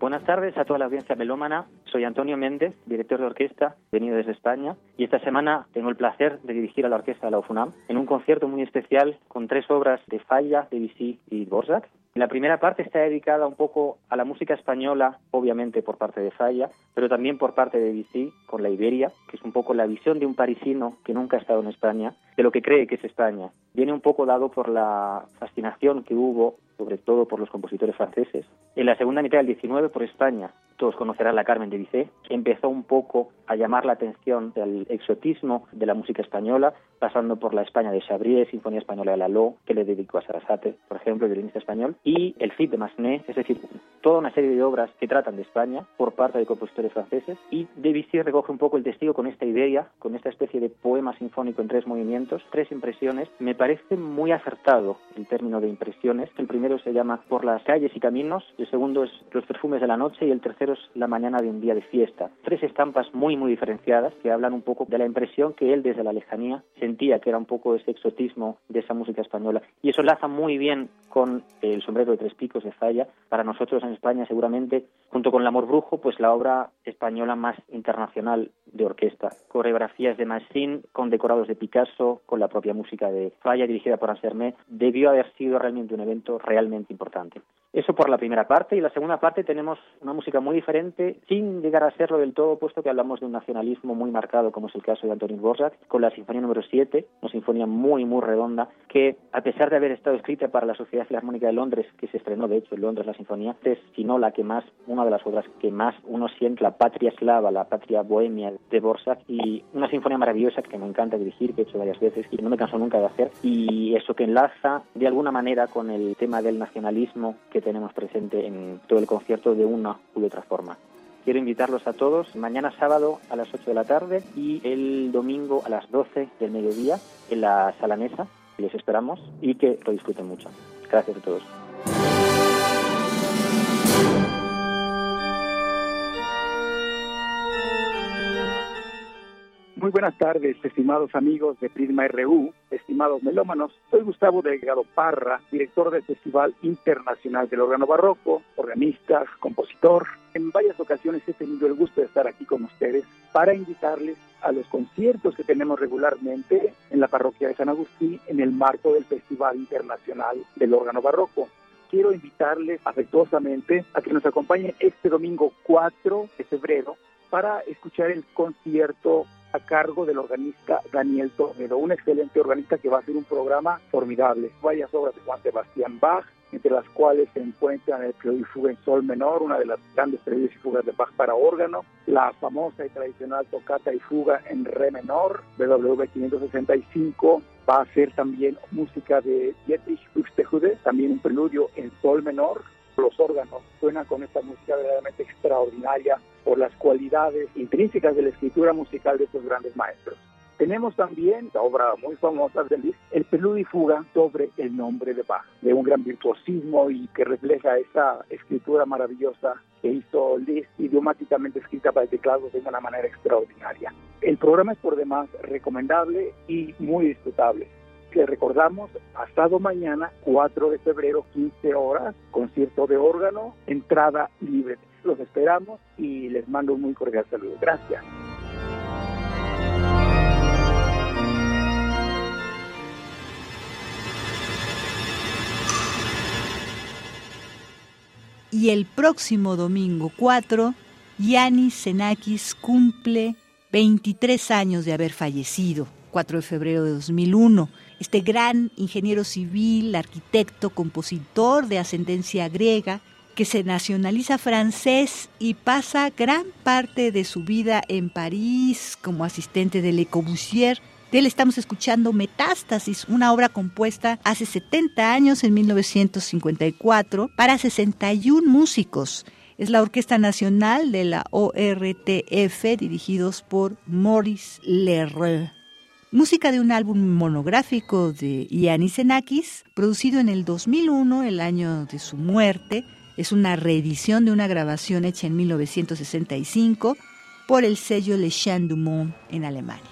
S37: Buenas tardes a toda la audiencia melómana. Soy Antonio Méndez, director de orquesta, venido desde España, y esta semana tengo el placer de dirigir a la orquesta de la UFUNAM en un concierto muy especial con tres obras de Falla, Debussy y Dvorak. La primera parte está dedicada un poco a la música española, obviamente por parte de Falla, pero también por parte de Debussy con la Iberia, que es un poco la visión de un parisino que nunca ha estado en España, de lo que cree que es España. Viene un poco dado por la fascinación que hubo sobre todo por los compositores franceses. En la segunda mitad del 19 por España, todos conocerán la Carmen de Bizet, empezó un poco a llamar la atención del exotismo de la música española, pasando por la España de Chabrier, Sinfonía Española de Lalo, que le dedicó a Sarasate, por ejemplo, violinista español, y el Cid de Massenet, es decir, toda una serie de obras que tratan de España por parte de compositores franceses, y Debussy recoge un poco el testigo con esta idea, con esta especie de poema sinfónico en tres movimientos, tres impresiones. Me parece muy acertado el término de impresiones. El primero se llama Por las calles y caminos, el segundo es Los perfumes de la noche y el tercero es La mañana de un día de fiesta. Tres estampas muy muy diferenciadas que hablan un poco de la impresión que él desde la lejanía sentía que era un poco ese exotismo de esa música española y eso laza muy bien con el sombrero de tres picos de Falla. Para nosotros en España seguramente junto con El amor brujo pues la obra española más internacional de orquesta. Coreografías de Massin con decorados de Picasso, con la propia música de Falla dirigida por Ansermet, debió haber sido realmente un evento realmente importante. Eso por la primera parte. Y la segunda parte tenemos una música muy diferente, sin llegar a serlo del todo, puesto que hablamos de un nacionalismo muy marcado, como es el caso de Antonín Borjak, con la Sinfonía número 7, una sinfonía muy, muy redonda, que a pesar de haber estado escrita para la Sociedad Filarmónica de Londres, que se estrenó de hecho en Londres la sinfonía, es sino la que más, una de las obras que más uno siente, la patria eslava, la patria bohemia de Borjak, y una sinfonía maravillosa que me encanta dirigir, que he hecho varias veces y no me canso nunca de hacer, y eso que enlaza de alguna manera con el tema del nacionalismo que tenemos presente en todo el concierto de una u otra forma. Quiero invitarlos a todos mañana sábado a las 8 de la tarde y el domingo a las 12 del mediodía en la sala mesa. Les esperamos y que lo disfruten mucho. Gracias a todos.
S38: Muy buenas tardes, estimados amigos de Prisma RU, estimados melómanos. Soy Gustavo Delgado Parra, director del Festival Internacional del Órgano Barroco, organista, compositor. En varias ocasiones he tenido el gusto de estar aquí con ustedes para invitarles a los conciertos que tenemos regularmente en la parroquia de San Agustín en el marco del Festival Internacional del Órgano Barroco quiero invitarles afectuosamente a que nos acompañen este domingo 4 de febrero para escuchar el concierto a cargo del organista Daniel Toledo, un excelente organista que va a hacer un programa formidable. Varias obras de Juan Sebastián Bach, entre las cuales se encuentran el Preludio y Fuga en Sol Menor, una de las grandes preludios y fugas de Bach para órgano, la famosa y tradicional Tocata y Fuga en Re Menor, BWV 565, va a ser también música de Dietrich Buxtehude, también un preludio en Sol Menor, los órganos suenan con esta música verdaderamente extraordinaria por las cualidades intrínsecas de la escritura musical de estos grandes maestros. Tenemos también la obra muy famosa de Liszt, el preludio y fuga sobre el nombre de Bach, de un gran virtuosismo y que refleja esa escritura maravillosa que hizo Liszt, idiomáticamente escrita para el teclado de una manera extraordinaria. El programa es por demás recomendable y muy disfrutable que recordamos, pasado mañana, 4 de febrero, 15 horas, concierto de órgano, entrada libre. Los esperamos y les mando un muy cordial saludo. Gracias.
S33: Y el próximo domingo 4, Yanis Xenakis cumple 23 años de haber fallecido, 4 de febrero de 2001 este gran ingeniero civil, arquitecto, compositor de ascendencia griega, que se nacionaliza francés y pasa gran parte de su vida en París como asistente de Le Corbusier. De él estamos escuchando Metástasis, una obra compuesta hace 70 años, en 1954, para 61 músicos. Es la Orquesta Nacional de la ORTF, dirigidos por Maurice Lereux. Música de un álbum monográfico de Yanis Xenakis, producido en el 2001, el año de su muerte. Es una reedición de una grabación hecha en 1965 por el sello Le Chant du Monde en Alemania.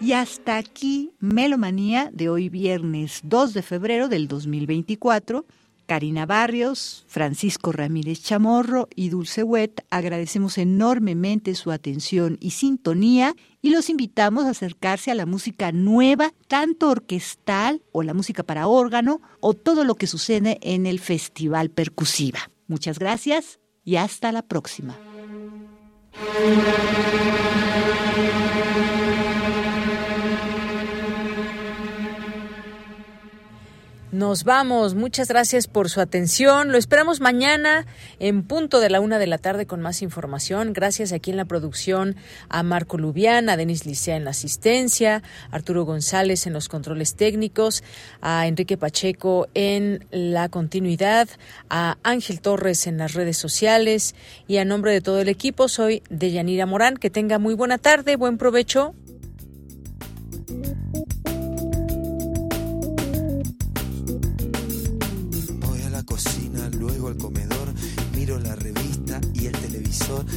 S33: Y hasta aquí Melomanía de hoy viernes 2 de febrero del 2024. Karina Barrios, Francisco Ramírez Chamorro y Dulce Wet, agradecemos enormemente su atención y sintonía y los invitamos a acercarse a la música nueva, tanto orquestal o la música para órgano o todo lo que sucede en el Festival Percusiva. Muchas gracias y hasta la próxima.
S1: Nos vamos. Muchas gracias por su atención. Lo esperamos mañana en punto de la una de la tarde con más información. Gracias aquí en la producción a Marco Lubián, a Denis Licea en la asistencia, Arturo González en los controles técnicos, a Enrique Pacheco en la continuidad, a Ángel Torres en las redes sociales y a nombre de todo el equipo soy Deyanira Morán. Que tenga muy buena tarde, buen provecho.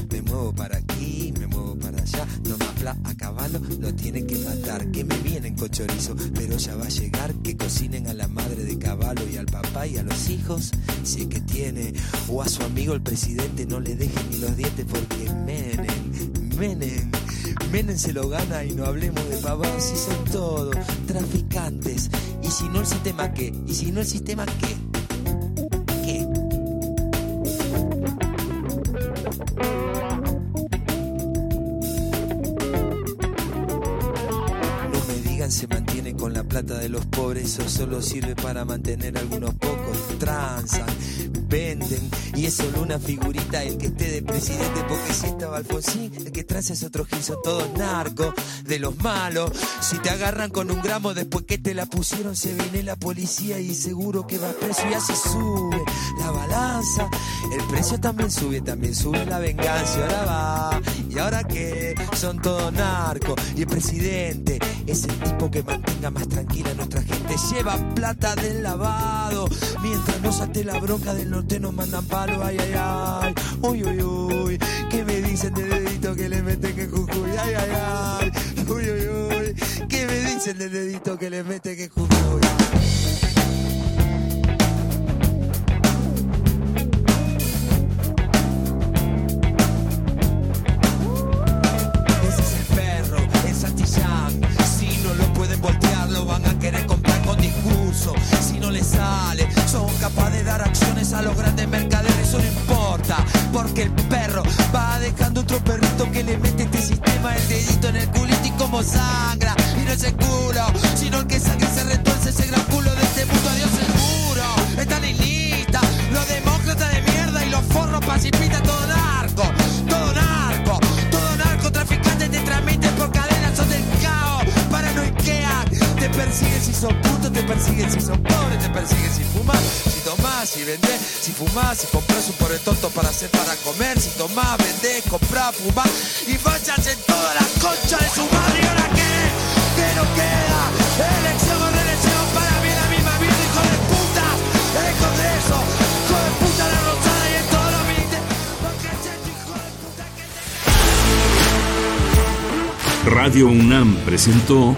S39: Me muevo para aquí, me muevo para allá, no más a caballo, lo tiene que matar, que me vienen con chorizo, pero ya va a llegar, que cocinen a la madre de caballo y al papá y a los hijos, si es que tiene, o a su amigo el presidente, no le dejen ni los dientes porque menen, menen. Menem se lo gana y no hablemos de pavos si son todos traficantes. Y si no el sistema qué? Y si no el sistema? ¿Qué? De los pobres o solo sirve para mantener algunos pocos. Transan, venden y es solo una figurita el que esté de presidente porque si estaba Alfonsín, el que transa es otro gil, son todos narcos, de los malos. Si te agarran con un gramo después que te la pusieron se viene la policía y seguro que va preso y así sube la balanza. El precio también sube, también sube la venganza ahora va. ¿Y ahora qué? Son todos narcos y el presidente es el tipo que mantenga más tranquila a nuestra gente. Lleva plata del lavado. Mientras no salte la bronca del norte nos mandan palo. Ay, ay, ay. Uy, uy, uy. ¿Qué me dicen de dedito que le meten que Jujuy? Ay, ay, ay. Uy, uy, uy. ¿Qué me dicen de dedito que le meten que Jujuy? Si no les sale, son capaces de dar acciones a los grandes mercaderes. Eso no importa, porque el perro va dejando otro perrito que le mete este sistema el dedito en el culito y como sangra. Y no es el culo, sino el que sangre se retuerce ese gran culo de este mundo. Adiós seguro, están en lista. Los demócratas de mierda y los forros pacifistas, todo narco, persiguen si son putos, te persiguen si son pobres, te persiguen si fumas, si tomás, si vendés, si fumás, si compras un pobre tonto para hacer para comer, si tomás, vendés, comprás, fumás y vayas en toda la concha de su madre. Y ahora qué, que no queda, elección o reelección para mí la misma vida, hijo de puta, el Congreso, hijo de puta la rosada y en todos los ministerios,
S2: Radio UNAM presentó